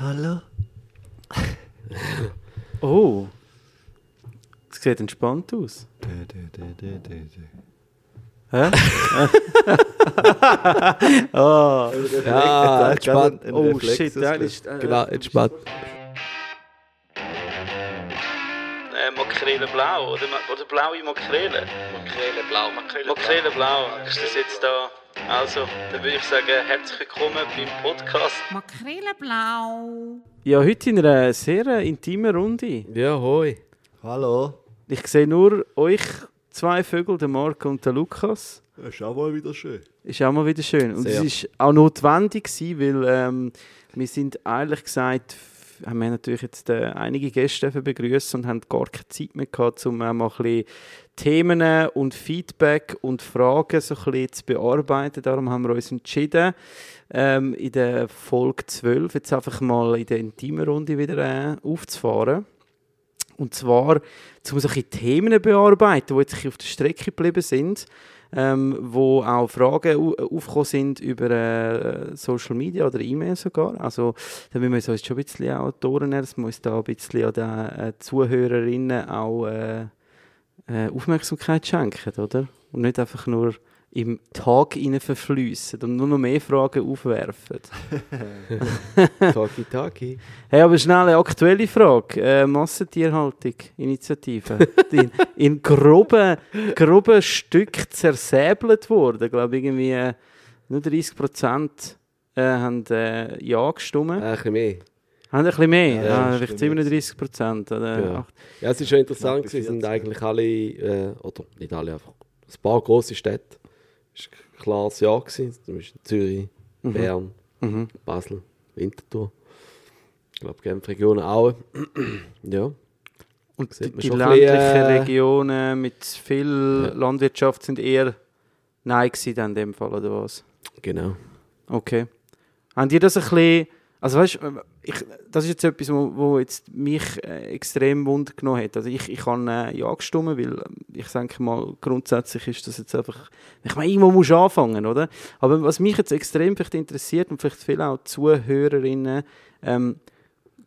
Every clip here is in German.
Hallo? Oh. Das sieht entspannt aus. Hä? oh. Ja, entspannt. oh shit, ja, ist, äh, Genau, entspannt. Äh, Makrele blau oder, oder blaue Makrele? Makrele blau, Makrele Makrele blau, ist das jetzt da? Also, dann würde ich sagen, herzlich willkommen beim Podcast. Makrele-blau. Ja, heute in einer sehr äh, intimen Runde. Ja, hoi. Hallo? Ich sehe nur euch zwei Vögel, den Marco und den Lukas. Das ist auch mal wieder schön. Ist auch mal wieder schön. Und Sehr. es ist auch notwendig gewesen, weil ähm, wir sind ehrlich gesagt, haben wir natürlich jetzt äh, einige Gäste begrüßen und haben gar keine Zeit mehr gehabt, um auch mal ein Themen und Feedback und Fragen so ein zu bearbeiten. Darum haben wir uns entschieden, ähm, in der Folge 12 jetzt einfach mal in der intimen Runde wieder äh, aufzufahren. Und zwar, um so ein bisschen Themen bearbeiten, die jetzt auf der Strecke geblieben sind, ähm, wo auch Fragen au- aufgekommen sind über äh, Social Media oder E-Mail sogar. Also da müssen wir uns schon ein bisschen dass wir uns da ein bisschen an den äh, Zuhörerinnen auch äh, äh, Aufmerksamkeit schenken, oder? Und nicht einfach nur im Tag rein verfliessen und nur noch mehr Fragen aufwerfen. Taki Taki. Hey, aber schnell eine aktuelle Frage. Äh, Massentierhaltung, Initiative. Die in, in groben, groben Stück zersäbelt worden. Ich glaube, irgendwie äh, nur 30 Prozent äh, haben äh, Ja gestimmt. Äh, ein bisschen mehr. Haben ein bisschen mehr? Ja, vielleicht stimmt 37 Prozent. Ja. Ja, es ist schon interessant, gewesen, sind 40. eigentlich alle, oder nicht alle einfach, ein paar grosse Städte. War ein klares Jahr. Gewesen. Zum Beispiel Zürich, Mhm. Bern, Mhm. Basel, Winterthur. Ich glaube, Genf-Region auch. ja. Und die, die ein bisschen, ländlichen äh, Regionen mit viel Ja. Landwirtschaft sind eher Nein gewesen in dem Fall, oder was? Genau. Okay. Haben die das ein bisschen, also weißt ich, das ist jetzt etwas, wo, mich äh, extrem wund genommen hat. Also ich, ich habe äh, ja gestimmt, weil ähm, ich denke mal, grundsätzlich ist das jetzt einfach, ich meine, irgendwo musst du anfangen, oder? Aber was mich jetzt extrem vielleicht interessiert und vielleicht viele auch Zuhörerinnen, ähm,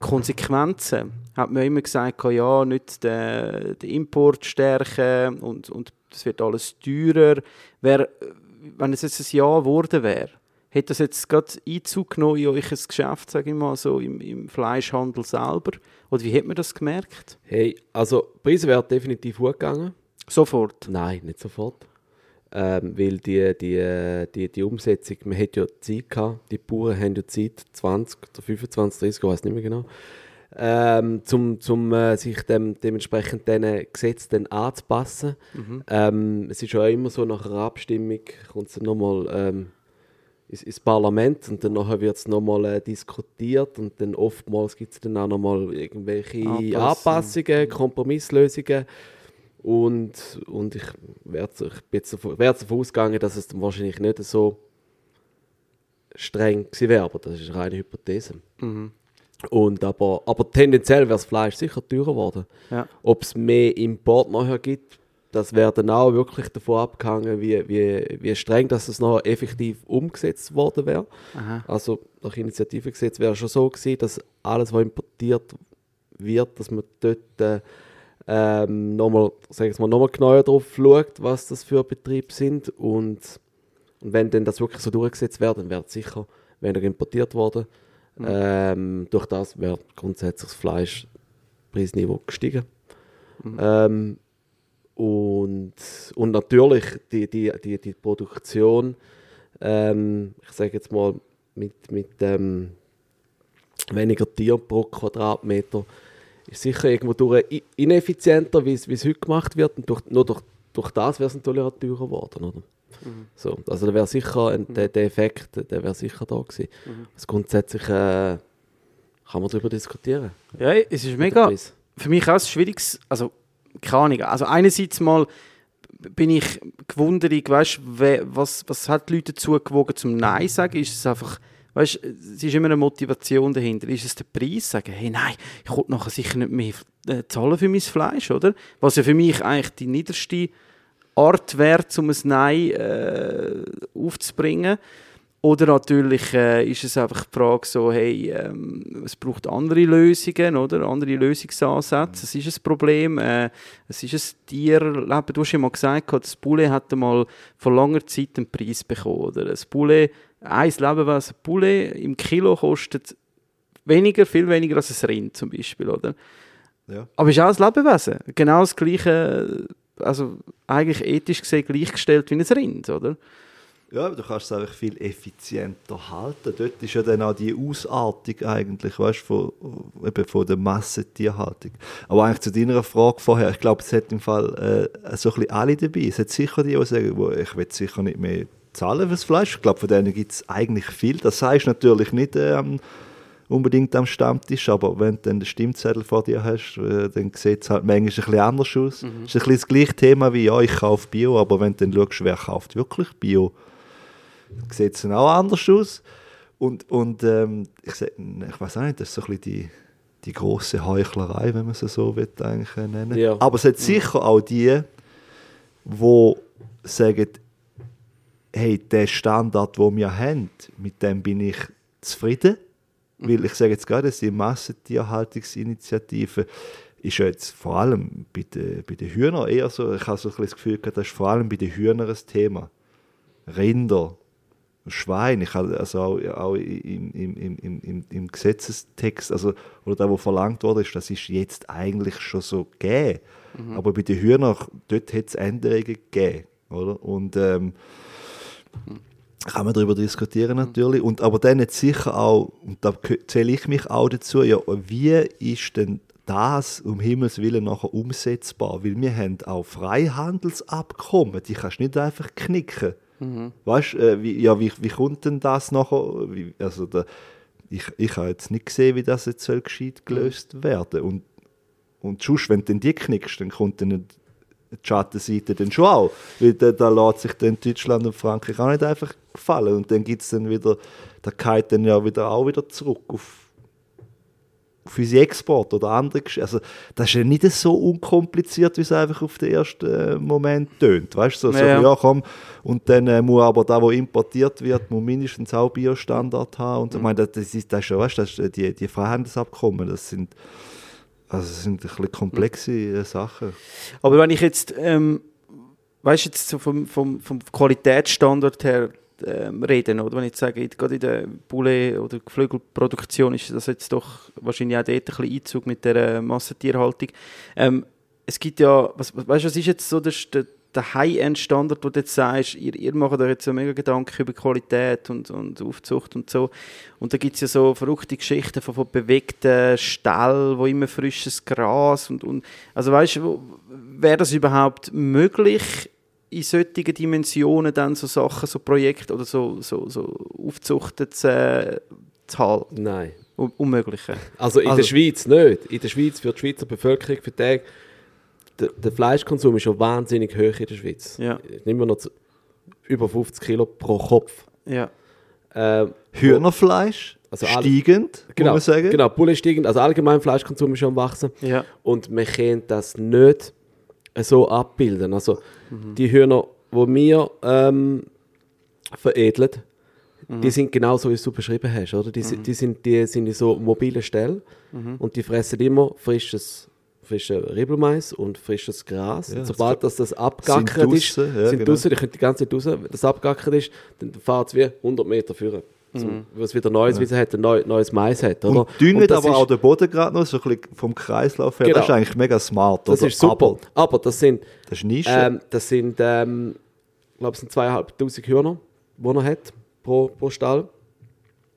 Konsequenzen. Hat man immer gesagt, ja, nicht den, den Import stärken und, und das wird alles teurer. Wär, wenn es jetzt ein Ja geworden wäre, hat das jetzt gerade Einzug genommen in euch Geschäft, sage ich mal, so im, im Fleischhandel selber? Oder wie hat man das gemerkt? Hey, also, die Preise wären definitiv hochgegangen. Sofort. Nein, nicht sofort. Ähm, weil die, die, die, die Umsetzung, man hat ja Zeit gehabt, die Bauern haben ja Zeit, 20 oder 25, 30, ich weiß nicht mehr genau, ähm, zum, zum äh, sich dem, dementsprechend diesen Gesetzen anzupassen. Ähm, es ist ja immer so, nach einer Abstimmung kommt es dann nochmal ähm, ins, ins Parlament und dann wird es nochmal äh, diskutiert und dann oftmals gibt es dann auch nochmal irgendwelche Anpassungen. Anpassungen, Kompromisslösungen. Und, und ich werde davon ausgegangen, dass es dann wahrscheinlich nicht so streng gewesen wäre, aber das ist eine reine Hypothese. Mhm. Und aber, aber tendenziell wäre das Fleisch sicher teurer geworden. Ja. Ob es mehr Import nachher gibt, das wäre dann auch wirklich davon abgehangen, wie, wie, wie streng dass es nachher effektiv umgesetzt worden wäre. Also nach Initiativengesetz wäre schon so gewesen, dass alles, was importiert wird, dass man dort äh, ähm, nochmal, sag ich mal, nochmal genauer drauf schaut, was das für Betriebe sind und, und wenn dann das wirklich so durchgesetzt wird, dann wäre es sicher weniger importiert worden. Ähm, durch das wäre grundsätzlich das Fleischpreisniveau gestiegen. Ähm, und, und natürlich die, die, die, die Produktion, ähm, ich sage jetzt mal, mit, mit ähm, weniger Tier pro Quadratmeter, ist sicher irgendwo durch ineffizienter, wie es heute gemacht wird. Und durch, nur durch, durch das wäre es natürlich auch teurer geworden. Oder? So, also da wäre sicher ein, der, der Effekt, der wäre sicher da gewesen. Also grundsätzlich äh, kann man darüber diskutieren. Ja, es ist mega. Für mich auch ein schwieriges, also keine Ahnung, also einerseits mal bin ich gewundert, weißt, we- was, was hat die Leute dazu gewogen zum Nein sagen? Ist es einfach, weißt, es ist immer eine Motivation dahinter. Ist es der Preis? Sagen, hey nein, ich will nachher sicher nicht mehr äh, zahlen für mein Fleisch, oder? Was ja für mich eigentlich die niederste Art wäre, um ein Nein äh, aufzubringen. Oder natürlich äh, ist es einfach die Frage so, hey, ähm, es braucht andere Lösungen, oder? Andere Lösungsansätze. Es ist ein Problem. Äh, es ist ein Tierleben. Du hast ja mal gesagt, das Poulet hat mal vor langer Zeit einen Preis bekommen, oder? Ein Poulet, ein Lebewesen Poulet im Kilo kostet weniger, viel weniger als ein Rind zum Beispiel, oder? Ja. Aber es ist auch ein Lebewesen. Genau das gleiche, also eigentlich ethisch gesehen gleichgestellt wie ein Rind, oder? Ja, aber du kannst es einfach viel effizienter halten. Dort ist ja dann auch die Ausartung eigentlich, weißt von, eben von der Massentierhaltung. Aber eigentlich zu deiner Frage vorher, ich glaube, es hat im Fall äh, so ein bisschen alle dabei. Es hat sicher die, die sagen, wo, ich will sicher nicht mehr zahlen fürs Fleisch. Ich glaube, von denen gibt es eigentlich viel. Das du natürlich nicht ähm, unbedingt am Stammtisch, aber wenn du dann den Stimmzettel vor dir hast, äh, dann sieht es halt manchmal ein bisschen anders aus. Es ist ein bisschen das gleiche Thema wie, ja, ich kaufe Bio, aber wenn du dann schaust, wer kauft wirklich Bio, sieht es dann auch anders aus. Und, und ähm, ich, ich weiß auch nicht, das ist so ein bisschen die, die grosse Heuchlerei, wenn man sie so will, eigentlich nennen Ja. Aber es hat sicher auch die, die sagen, hey, der Standard, den wir haben, mit dem bin ich zufrieden. Weil ich sage jetzt gerade, die Massentierhaltungsinitiative ist ja jetzt vor allem bei den, bei den Hühnern eher so, ich habe so ein das Gefühl, gehabt, das ist vor allem bei den Hühnern ein Thema. Rinder, Schwein, ich habe also auch, auch im, im, im, im, Gesetzestext, also, oder da, wo verlangt wurde, ist, das ist jetzt eigentlich schon so gegeben. Aber bei den Hühnern, dort hat es Änderungen gegeben. Oder? Und ähm, kann man darüber diskutieren natürlich. Und, aber dann jetzt sicher auch, und da zähle ich mich auch dazu, ja, wie ist denn das um Himmels Willen nachher umsetzbar? Weil wir haben auch Freihandelsabkommen, die kannst du nicht einfach knicken. Weißt du, äh, wie, ja, wie, wie kommt denn das nachher? Wie, also der, ich, ich habe jetzt nicht gesehen, wie das jetzt gescheit gelöst werden Und, und sonst, wenn du dann die knickst, dann kommt dann die Schattenseite dann schon auch. Weil da, da lässt sich dann Deutschland und Frankreich auch nicht einfach gefallen. Und dann gibt es dann wieder, da geht dann ja wieder auch wieder zurück auf, auf unsere Export oder andere Gesch- Also das ist ja nicht so unkompliziert, wie es einfach auf den ersten äh, Moment tönt. Weißt du, so, so Ja. ja. komm, und dann äh, muss aber da, wo importiert wird, muss mindestens auch Biostandard haben. Und ich meine, das, ist das ist schon, weißt du, das ist, äh, die, die Freihandelsabkommen, das sind, also das sind ein bisschen komplexe äh, Sachen. Aber wenn ich jetzt, ähm, weißt jetzt so vom, vom, vom Qualitätsstandard her ähm, reden, oder wenn ich jetzt sage, gerade in der Poulet- oder Geflügelproduktion ist das jetzt doch wahrscheinlich auch dort ein bisschen Einzug mit der äh, Massentierhaltung. Ähm, es gibt ja, was, weißt was ist jetzt so der, der, der High-End-Standard, wo du jetzt sagst, ihr, ihr macht euch jetzt so mega Gedanken über Qualität und, und Aufzucht und so. Und da gibt es ja so verrückte Geschichten von, von bewegten Ställen, wo immer frisches Gras und, und also weißt du, wäre das überhaupt möglich, in solchen Dimensionen dann so Sachen, so Projekte oder so, so, so Aufzuchten zu, äh, zu halten? Nein. Un Unmögliche. Also in Also- der Schweiz nicht. In der Schweiz für die Schweizer Bevölkerung für die Tage, der, der Fleischkonsum ist schon wahnsinnig hoch in der Schweiz. Ja. Nehmen wir noch zu, über 50 Kilo pro Kopf. Ja. Ähm, Hühnerfleisch, Also steigend, genau, muss man sagen. genau, Bulle steigend, also allgemein Fleischkonsum ist schon am wachsen. Ja. Und man kann das nicht so abbilden. Also die Hühner, die wir ähm, veredeln, die sind genauso, wie du beschrieben hast. Oder? Die, sind- die, sind, die sind in so mobilen Stellen und die fressen immer frisches, frischen Ribbelmais und frisches Gras. Ja, und sobald das, das abgackert ist, ja, sind genau. draussen, die können die ganze Zeit raus, wenn das abgackert ist, dann fährt es wie 100 Meter führen. Zum, Weil es wieder neues Wissen hat, ein neu, neues Mais hat. Oder? Und düngen das aber ist- auch den Boden gerade noch, so ein bisschen vom Kreislauf her. Genau. Das ist eigentlich mega smart. Das oder? ist super. Aber Aber, das sind, das ist Nische. ähm, das sind, ähm, ich glaube, es sind zweieinhalbtausend Hühner, die er hat pro, pro Stall.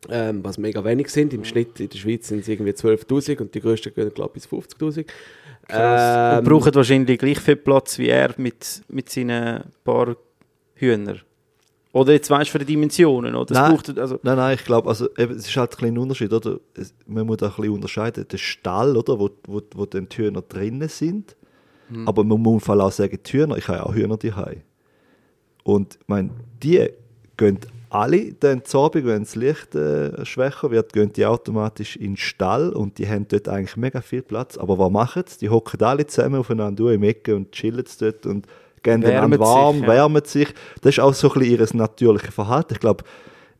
Ähm, was mega wenig sind. Im Schnitt in der Schweiz sind es irgendwie 12.000 und die grössten gehen, glaube ich, bis 50.000. Krass. Ähm, und brauchen wahrscheinlich gleich viel Platz wie er mit, mit seinen paar Hühnern. Oder jetzt weißt du von den Dimensionen, oder? Es Nein. braucht, also, Nein, nein, ich glaube, also, eben, es ist halt ein kleiner Unterschied, oder? Es, man muss da ein bisschen unterscheiden. Der Stall, oder, wo, wo, wo dann die Hühner drinnen sind. Mhm. Aber man muss auch sagen, die Hühner, ich habe ja auch Hühner daheim. Und ich meine, die gehen alle dann zu Abend, wenn das Licht äh, schwächer wird, gehen die automatisch in den Stall und die haben dort eigentlich mega viel Platz. Aber was machen sie? Die hocken alle zusammen aufeinander im Ecke und chillen dort und gehen dann Wärmen warm, sich, ja. wärmen sich. Das ist auch so ein bisschen ihr natürliches Verhalten. Ich glaube,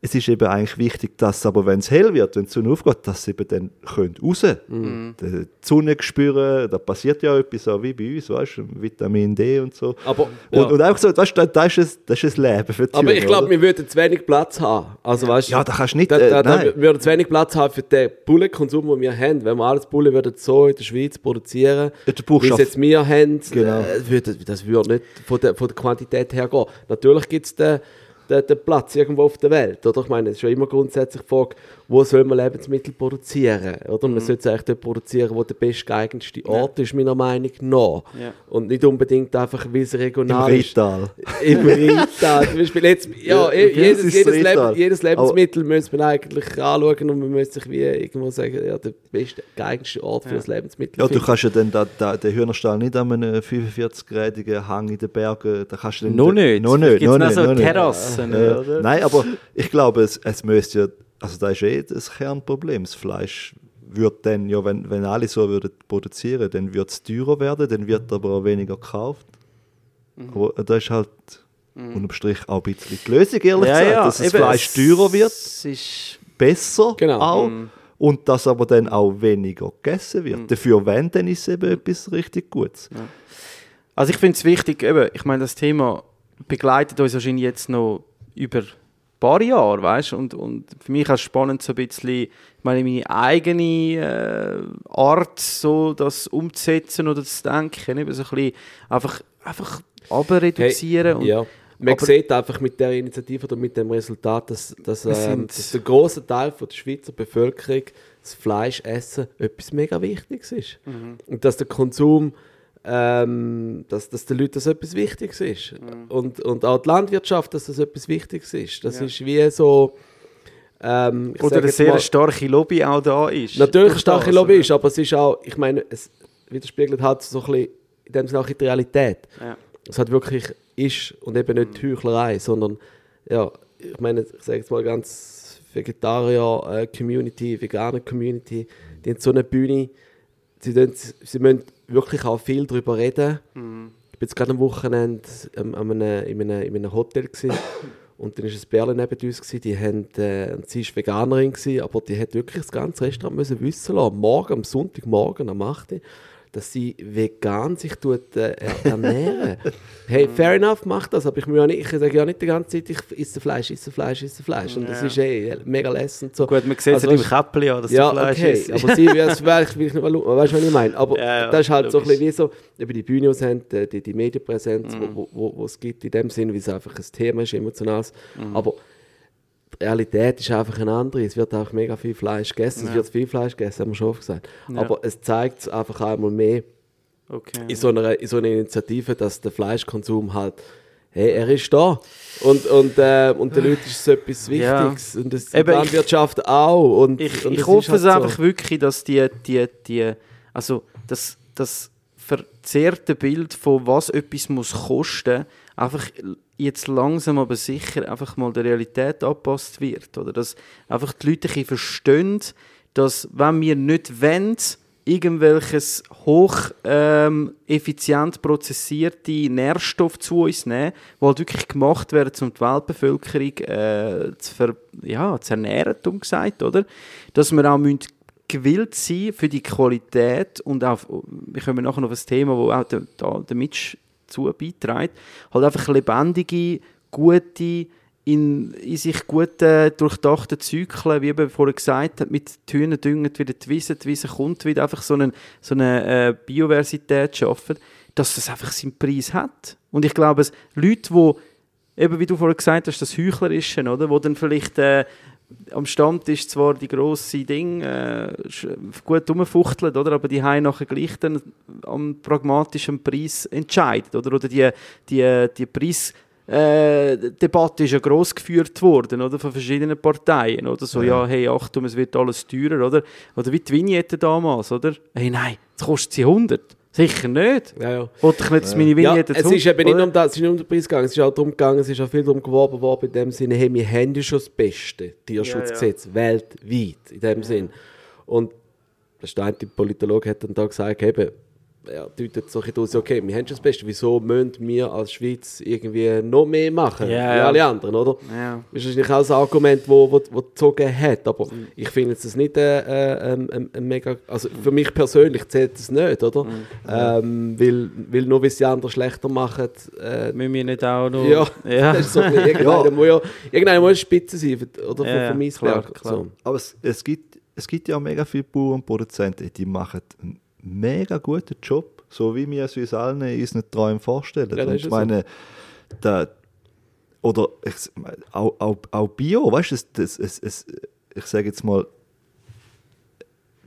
es ist eben eigentlich wichtig, dass aber, wenn es hell wird, wenn die Sonne aufgeht, dass sie eben dann können raus Mhm. Die Sonne spüren, da passiert ja etwas so wie bei uns, weißt du, Vitamin D und so. Aber, Und, ja. und einfach so, weißt du, da- das ist, ein, das ist ein Leben für die aber ich Hühner, glaube, wir würden zu wenig Platz haben. Also, weißt, Ja, da kannst du nicht, Da, äh, da, da nein. wir würden zu wenig Platz haben für den Bullenkonsum, den wir haben. Wenn wir alles Bullen würden so in der Schweiz produzieren, Ja, wie es jetzt wir haben, Genau. äh, würde, das würde nicht von der, von der Quantität her gehen. Natürlich gibt es den, den, den Platz irgendwo auf der Welt. Oder? Ich meine, es ist ja immer grundsätzlich die Frage, wo soll man Lebensmittel produzieren? Oder? Mhm. Man sollte es eigentlich dort produzieren, wo der bestgeeignetste Ort ist, meiner Meinung nach. Ja. Und nicht unbedingt einfach, weil es Im regional ist. Rital. Im Rital. Zum Beispiel jetzt, ja, Ja, jedes, jedes? Leben, jedes Lebensmittel müsste man eigentlich anschauen und man müsste sich wie irgendwo sagen, ja, der beste, geeignetste Ort für das Lebensmittel Ja, du finden. kannst ja dann da, da, den Hühnerstall nicht an einem 45-gradigen Hang in den Bergen, da kannst du dann... Noch nicht. Noch nicht, noch noch nicht, so noch nicht. Terrassen, Äh? Nein, aber ich glaube, es, es müsste ja, also das ist eh das Kernproblem, das Fleisch wird dann, ja, wenn, wenn alle so würden produzieren, dann wird es teurer werden, dann wird aber auch weniger gekauft. Mhm. Aber das ist halt unterm Strich auch ein bisschen die Lösung, ehrlich Ja, gesagt, ja, dass das Fleisch teurer wird, ist, besser Genau. auch. Mhm. Und dass aber dann auch weniger gegessen wird. Dafür, wenn, dann ist es eben etwas richtig Gutes. also ich finde es wichtig, eben, ich meine, das Thema begleitet uns wahrscheinlich jetzt noch über paar Jahre, weißt und, und für mich auch spannend so ein bisschen, ich meine, meine eigene äh, Art, so das umzusetzen oder zu denken, eben so ein bisschen einfach, einfach reduzieren und ja. Man aber- sieht einfach mit der Initiative oder mit dem Resultat, dass, dass, ähm, dass der große Teil von der Schweizer Bevölkerung das Fleischessen etwas mega Wichtiges ist. Mhm. Und dass der Konsum, ähm, dass, dass den Leuten das etwas Wichtiges ist. Und, und auch die Landwirtschaft, dass das etwas Wichtiges ist. Das Ja. ist wie so... Ähm, ich oder eine sehr mal- starke Lobby auch da ist. Natürlich eine starke das, Lobby oder? ist, aber es ist auch, ich meine, es widerspiegelt halt so ein bisschen, in dem Sinne auch in die Realität. Ja. Es hat wirklich ist und eben nicht Mhm. Heuchlerei, sondern, ja, ich meine, ich sage jetzt mal ganz Vegetarier-Community, Veganer-Community, die haben so eine Bühne, sie, sie müssen wirklich auch viel darüber reden. Mhm. Ich bin jetzt gerade am Wochenende ähm, einem, in, einem, in einem Hotel gewesen, und dann war ein Bärle neben uns, gewesen, die haben, äh, sie war Veganerin, gewesen, aber die hat wirklich das ganze Restaurant müssen wissen lassen, morgen, am Sonntagmorgen, am 8 Uhr, dass sie vegan sich tut, äh, er- ernähren. hey, fair enough, macht das, aber ich, muss ja nicht, ich sage ja nicht die ganze Zeit, ich esse Fleisch, esse Fleisch, esse Fleisch. Und das Ja. ist eh mega lässend. So. Gut, man sieht Also, es im Käppli an, dass Ja, Fleisch okay, isst. aber sie, ja, das wär, ich will nicht mal, weißt du, was ich meine? Aber Ja, ja, das ist halt so ein logisch. bisschen wie so, über die Bühne, die sie haben, die, die, die Medienpräsenz, Mhm. wo, wo, wo, wo es gibt in dem Sinn, wie es einfach ein Thema ist, emotionales. Mhm. Aber die Realität ist einfach eine andere. Es wird auch mega viel Fleisch gegessen, es Ja. wird viel Fleisch gegessen, haben wir schon oft gesagt. Ja. Aber es zeigt es einfach einmal mehr Okay. in so, einer, in so einer Initiative, dass der Fleischkonsum halt, hey, er ist da. Und, und, äh, und den Leuten ist es etwas Ja. Wichtiges. Und das, Eben, die Landwirtschaft auch. Und, Ich, und ich es hoffe halt es so. einfach wirklich, dass die, die, die also das, das verzerrte Bild von was etwas muss kosten, einfach jetzt langsam aber sicher einfach mal der Realität angepasst wird. Oder dass einfach die Leute ein verstehen, dass wenn wir nicht wollen, irgendwelches hoch ähm, effizient prozessierte Nährstoffe zu uns nehmen, die halt wirklich gemacht werden, um die Weltbevölkerung äh, zu, ver ja, zu ernähren, dumm gesagt, oder? Dass wir auch müssen gewillt sein für die Qualität und auch, wir kommen nachher noch auf ein Thema, wo auch der, der, der Mitch zu beiträgt, halt einfach lebendige, gute, in, in sich gut äh, durchdachte Zyklen, wie eben vorher gesagt hat, mit Hühner düngen wieder die Wiese, die Wiese kommt wieder, einfach so, einen, so eine äh, Biodiversität schaffen, dass das einfach seinen Preis hat. Und ich glaube, es Leute, die eben wie du vorher gesagt hast, das Heuchlerische, oder, wo dann vielleicht äh, am Stammtisch zwar die grosse Ding äh, gut rumfuchteln, oder, aber die haben nachher gleich dann am pragmatischen Preis entscheidet, oder, oder die, die, die Preis äh, Debatte ist ja gross geführt worden, oder, von verschiedenen Parteien, oder, so, ja, hey, Achtung, es wird alles teurer, oder, oder wie die Vignette damals, oder, hey, nein, jetzt kostet sie 100, sicher nicht, Ja, ja. wollte ich nicht, dass meine Ja, Vignette es ist eben nicht nur um, das, es ist nicht um den Preis gegangen, es ist auch darum gegangen, es ist auch viel darum geworben worden, in dem Sinne, hey, wir haben ja schon das beste Tierschutzgesetz weltweit, in dem Sinn. Und der Stein, der Politologe, hat dann da gesagt, eben, er deutet so ein bisschen aus, okay, wir haben schon das Beste, wieso müssen wir als Schweiz irgendwie noch mehr machen, Ja, wie ja. alle anderen, oder? Ja. Das ist wahrscheinlich auch ein Argument, das wo, wo, wo gezogen hat, aber ich finde jetzt das nicht äh, äh, ein mega, also für mich persönlich zählt das nicht, oder? Ähm, weil, weil nur weil es die anderen schlechter machen, äh, Müssen wir nicht auch noch... ja, ja. das ist so irgendeiner muss ja, irgendeiner muss Spitze sein, für- oder, Ja, ja, von meinem klar, klar. So. Aber es, es, gibt, es gibt ja mega viele Bauern und Produzenten, die machen mega guten Job, so wie wir es uns allen in unseren Träumen vorstellen. Ja, das und ich ja so. meine, da, oder ich, auch, auch, auch Bio, weißt du, es, das, es, es, ich sage jetzt mal,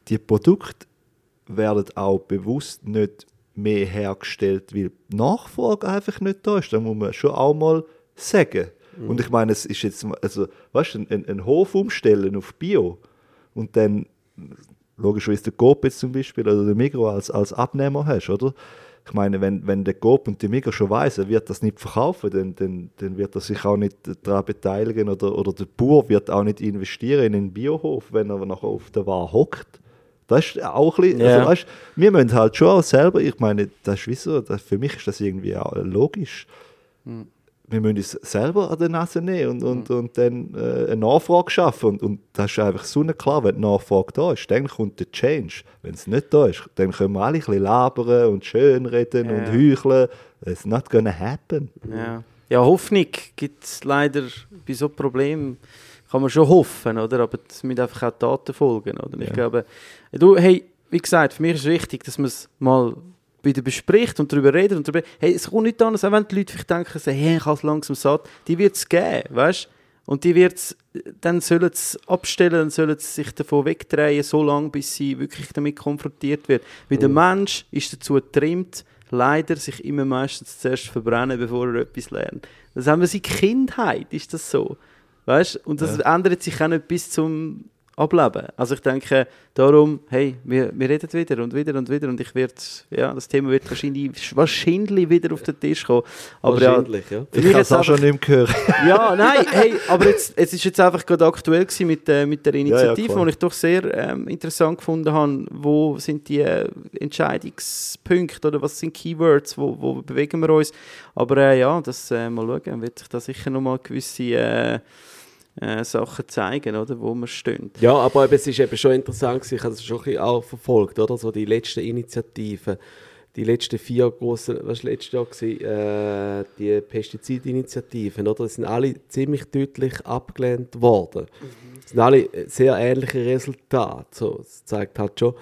die Produkte werden auch bewusst nicht mehr hergestellt, weil die Nachfrage einfach nicht da ist. Da muss man schon auch mal sagen. Und ich meine, es ist jetzt, also, weißt du, ein, ein, ein Hof umstellen auf Bio und dann, logischerweise der Coop jetzt zum Beispiel oder der Migro als, als Abnehmer hast, oder? Ich meine, wenn, wenn der Coop und der Migro schon weiss, er wird das nicht verkaufen, dann, dann, dann wird er sich auch nicht daran beteiligen oder, oder der Bauer wird auch nicht investieren in einen Biohof, wenn er nachher auf der Ware hockt. Das ist auch ein bisschen, Ja. also weißt, wir müssen halt schon auch selber, ich meine, das ist wie so, das, für mich ist das irgendwie auch logisch. Wir müssen uns selber an der Nase nehmen und, und, und dann äh, eine Nachfrage schaffen. Und, und das ist einfach so klar, wenn die Nachfrage da ist, dann kommt der Change. Wenn es nicht da ist, dann können wir alle ein bisschen labern und schönreden Ja. und heucheln. It's not gonna happen. Ja. ja, Hoffnung gibt es leider bei so Problemen. Kann man schon hoffen, oder? Aber es müssen einfach auch Taten folgen, oder? Ich Ja. glaube, du, hey, wie gesagt, für mich ist es wichtig, dass man es mal wieder bespricht und darüber redet und darüber, hey, es kommt nicht anders, auch wenn die Leute vielleicht denken, so, hey, ich habe es langsam satt, die wird es geben, weißt Und die wird's, dann sollen sie abstellen, dann sollen sie sich davon wegdrehen, so lange, bis sie wirklich damit konfrontiert wird. Weil der Mensch ist dazu getrimmt, leider sich immer meistens zuerst zu verbrennen, bevor er etwas lernt. Das haben wir seit Kindheit, ist das so. Weißt? Und das ändert sich auch nicht bis zum Ableben. Also ich denke, darum, hey, wir, wir reden wieder und wieder und wieder und ich werde, ja, das Thema wird wahrscheinlich, wahrscheinlich wieder auf den Tisch kommen. Aber ja, Wahrscheinlich, ja. für Ich kann es auch schon nicht mehr hören. ja, nein, hey, aber jetzt, es ist jetzt einfach gerade aktuell gewesen mit, äh, mit der Initiative, klar. die ich doch sehr ähm, interessant gefunden habe. Wo sind die äh, Entscheidungspunkte oder was sind Keywords, wo, wo bewegen wir uns? Aber äh, ja, das äh, mal schauen, wird sich da sicher nochmal gewisse äh, Sachen zeigen, oder, wo wir stehen. Ja, aber eben, es ist eben schon interessant, gewesen, ich habe das schon ein bisschen auch verfolgt, oder? So die letzten Initiativen, die letzten vier großen, was war letztes Jahr, gewesen, äh, die Pestizidinitiativen, oder? Die sind alle ziemlich deutlich abgelehnt worden. Es sind alle sehr ähnliche Resultate. So, es zeigt halt schon,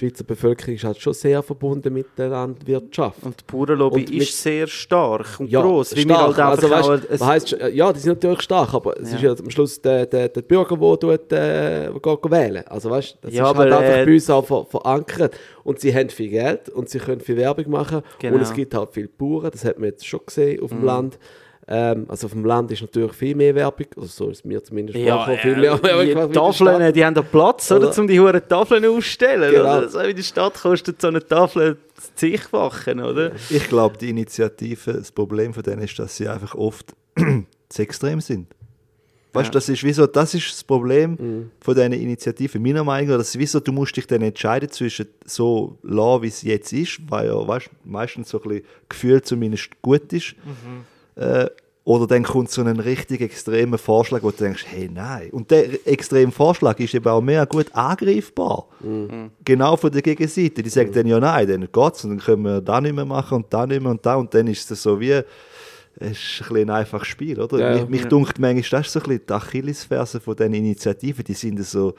die Schweizer Bevölkerung ist halt schon sehr verbunden mit der Landwirtschaft. Und die Bauernlobby Und mit- ist sehr stark und groß, wie wir stark. halt also, weißt, ein- heisst, ja, die sind natürlich stark, aber es Ja. ist ja am Schluss der, der, der Bürger, der tut, äh, geht wählen. Also weißt, das Ja, ist halt aber, einfach äh, bei uns auch ver verankert. Und sie haben viel Geld und sie können viel Werbung machen. Genau. Und es gibt halt viele Bauern, das hat man jetzt schon gesehen auf dem Mhm. Land. Ähm, also auf dem Land ist natürlich viel mehr Werbung, also so ist mir zumindest Ja, vorgekommen, äh, viel mehr Werbung die wie Tafeln, Stadt. die haben da Platz, oder, Oder? um die hohen Tafeln aufzustellen. Genau. Oder? So in der Stadt kostet so eine Tafel zigfachen, oder? Ich glaube, die Initiative, das Problem von denen ist, dass sie einfach oft zu extrem sind. Weißt du, Ja. das ist wie so, das ist das Problem von diesen Initiativen. Meiner Meinung nach, das ist wie so, du musst dich dann entscheiden zwischen so lassen, wie es jetzt ist, weil ja, weißt, meistens so ein bisschen Gefühl zumindest gut ist. Äh, oder dann kommt so ein richtig extremer Vorschlag, wo du denkst, hey, nein. Und der extreme Vorschlag ist eben auch mehr gut angreifbar. Genau von der Gegenseite. Die sagen dann, ja, nein, dann geht's und dann können wir da nicht mehr machen und da nicht mehr und da. Und dann ist es so wie, es ist ein, ein einfaches Spiel, oder? Ja, mich mich ja. dunkt manchmal, das ist so ein bisschen die Achillesferse von diesen Initiativen, die sind so,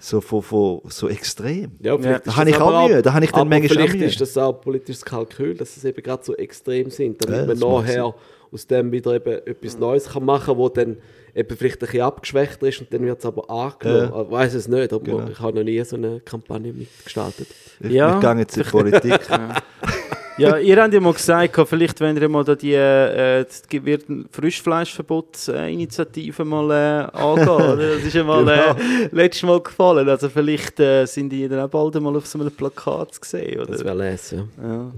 so, von, von, so extrem. Ja, vielleicht da ist habe das ich auch Mühe, da habe ich dann aber manchmal auch vielleicht ist das auch politisches Kalkül, dass es eben gerade so extrem sind, damit Ja, man nachher aus dem wieder eben etwas Neues kann machen, wo dann eben vielleicht ein bisschen abgeschwächter ist und dann wird es aber angenommen. Ja. Ich weiß es nicht, aber Genau. ich habe noch nie so eine Kampagne mitgestartet. Ich, Ja. ich gehe jetzt in die Politik. Ja, ihr habt ja mal gesagt, vielleicht wenn ihr mal da die äh, die wird Frischfleischverbotsinitiative mal äh, angehen. oder? Das ist ja mal Genau. äh, letztes Mal gefallen. Also vielleicht äh, sind die dann auch bald mal auf so einem Plakat zu sehen. Oder? Das wäre les, ja. Ja.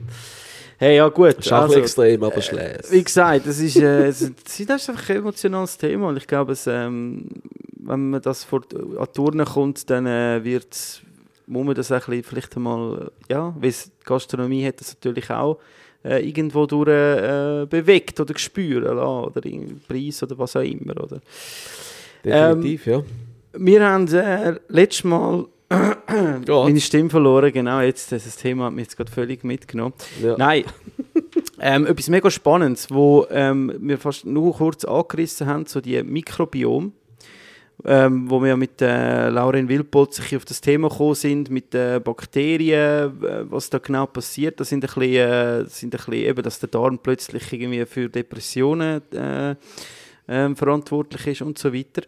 Hey, ja gut. Das ist also, extrem, aber schlecht. Wie gesagt, das ist, äh, es- das ist einfach ein emotionales Thema und ich glaube, es, ähm, wenn man das vor, an Urne kommt, dann äh, wird muss man das ein bisschen vielleicht einmal, ja, weil die Gastronomie hat das natürlich auch äh, irgendwo durch äh, bewegt oder gespürt oder im Preis oder was auch immer, oder? Definitiv, ja. Wir haben äh, letztes Mal Ja. meine Stimme verloren, genau, jetzt, das Thema hat mich jetzt gerade völlig mitgenommen. ja. Nein, ähm, etwas mega Spannendes, wo ähm, wir fast nur kurz angerissen haben, so die Mikrobiom, ähm, wo wir ja mit äh, Lauren Wilpolz sich auf das Thema gekommen sind, mit den Bakterien, äh, was da genau passiert. Das sind ein bisschen, äh, sind ein bisschen eben, dass der Darm plötzlich irgendwie für Depressionen äh, ähm, verantwortlich ist und so weiter.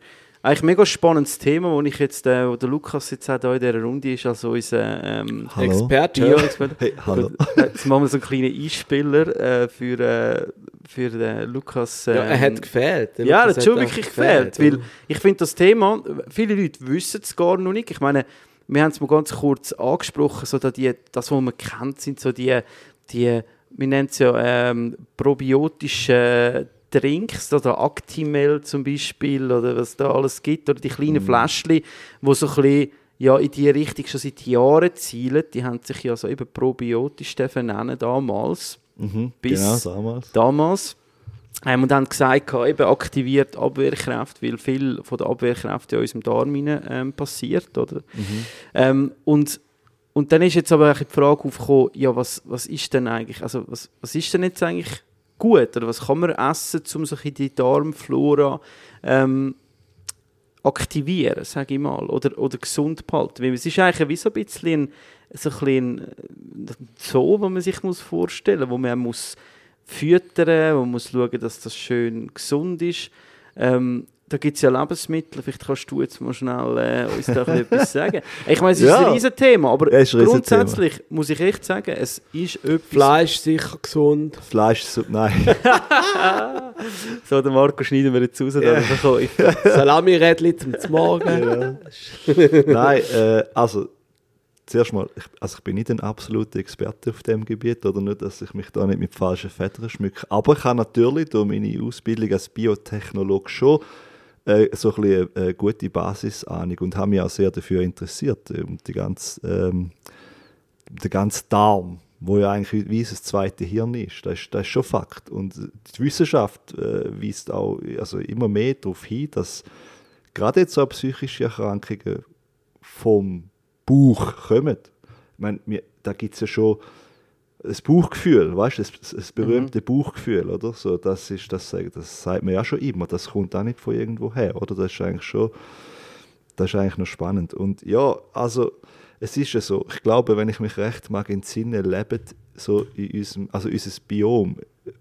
Eigentlich ein mega spannendes Thema, wo ich jetzt, äh, wo der Lukas jetzt auch hier in dieser Runde ist, also unser ähm, Hallo. Experte. Bio-Experte. Hey, hallo. Äh, Jetzt machen wir so einen kleinen Einspieler äh, für, äh, für den Lukas. Ähm, Ja, er hat gefehlt. Der ja, Lukas das hat schon wirklich gefehlt. Weil oder? ich finde das Thema, viele Leute wissen es gar noch nicht. Ich meine, wir haben es mal ganz kurz angesprochen, so die, das, was man kennt, sind so die, die wir nennen es ja ähm, probiotische Drinks, oder Actimel zum Beispiel, oder was da alles gibt, oder die kleinen Mhm. Fläschchen, wo so ein bisschen ja, in die Richtung schon seit Jahren zielen. Die haben sich ja so eben probiotisch nennen damals Mhm, Bis- genau, damals. damals. Ähm, und haben gesagt, eben aktiviert Abwehrkräfte, weil viel von der Abwehrkräfte in unserem Darm hinein, ähm, passiert. Oder? Mhm. Ähm, und, und dann ist jetzt aber die Frage aufgekommen, ja, was, was ist denn eigentlich, also was, was ist denn jetzt eigentlich gut? Oder was kann man essen, um sich in die Darmflora ähm, aktivieren, sage ich mal, oder, oder gesund behalten? Weil es ist eigentlich wie so ein bisschen ein, so ein, bisschen ein Zoo, wo man sich muss vorstellen muss, wo man muss füttern, wo man muss schauen, dass das schön gesund ist. Ähm, da gibt es ja Lebensmittel, vielleicht kannst du jetzt mal schnell äh, uns da ein bisschen etwas sagen. Ich meine, es ist Ja. ein riesen Thema, aber Ja, ein Riesenthema. grundsätzlich muss ich echt sagen, es ist etwas... Fleisch sicher gesund. Fleisch, so, nein. So, der Marco schneiden wir jetzt raus, ja. ich. Salami-Rädchen zum Morgen. Nein, äh, also zuerst mal, ich, also ich bin nicht ein absoluter Experte auf dem Gebiet oder nicht, dass ich mich da nicht mit falschen Federn schmücke. Aber ich habe natürlich durch meine Ausbildung als Biotechnologe schon äh, so ein bisschen eine, eine gute Basisahnung und habe mich auch sehr dafür interessiert, äh, um die ganze, ähm, den ganzen Darm, wo ja eigentlich wie unser zweites Hirn ist. Das, ist. das ist schon Fakt. Und die Wissenschaft äh, weist auch also immer mehr darauf hin, dass gerade jetzt so psychische Erkrankungen vom Bauch kommen. Ich meine, da gibt es ja schon das Bauchgefühl, weißt du, das, das berühmte Bauchgefühl, oder? So, das, ist, das, sagt- das sagt man ja schon immer, das kommt auch nicht von irgendwo her, oder? Das ist eigentlich schon, das ist eigentlich noch spannend. Und ja, also, es ist ja so, ich glaube, wenn ich mich recht mag entsinne, lebt so in unserem, also unser Biom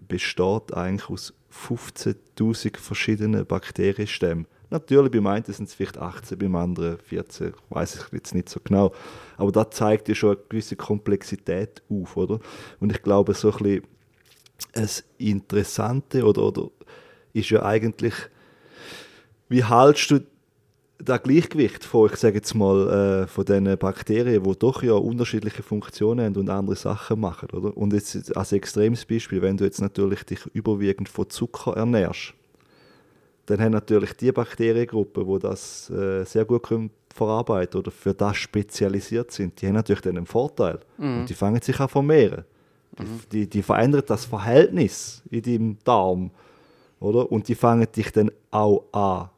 besteht eigentlich aus 15.000 verschiedenen Bakterienstämmen. Natürlich, beim einen sind es vielleicht 18, beim anderen 14, weiß ich jetzt nicht so genau. Aber das zeigt ja schon eine gewisse Komplexität auf, oder? Und ich glaube, so ein bisschen Interessante oder, oder ist ja eigentlich, wie haltest du das Gleichgewicht von, ich sage jetzt mal, äh, von diesen Bakterien, die doch ja unterschiedliche Funktionen haben und andere Sachen machen, oder? Und jetzt als extremes Beispiel, wenn du jetzt natürlich dich überwiegend von Zucker ernährst, dann haben natürlich die Bakteriengruppen, die das äh, sehr gut können verarbeiten oder für das spezialisiert sind, die haben natürlich dann einen Vorteil. Und die fangen sich an vermehren. Die, die, die verändern das Verhältnis in deinem Darm. Oder? Und die fangen dich dann auch an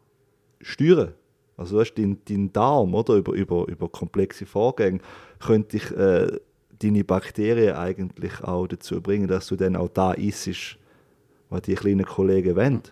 steuern. Also weißt, dein, dein Darm oder, über, über, über komplexe Vorgänge könnte dich äh, deine Bakterien eigentlich auch dazu bringen, dass du dann auch da isst, was die kleinen Kollegen wollen.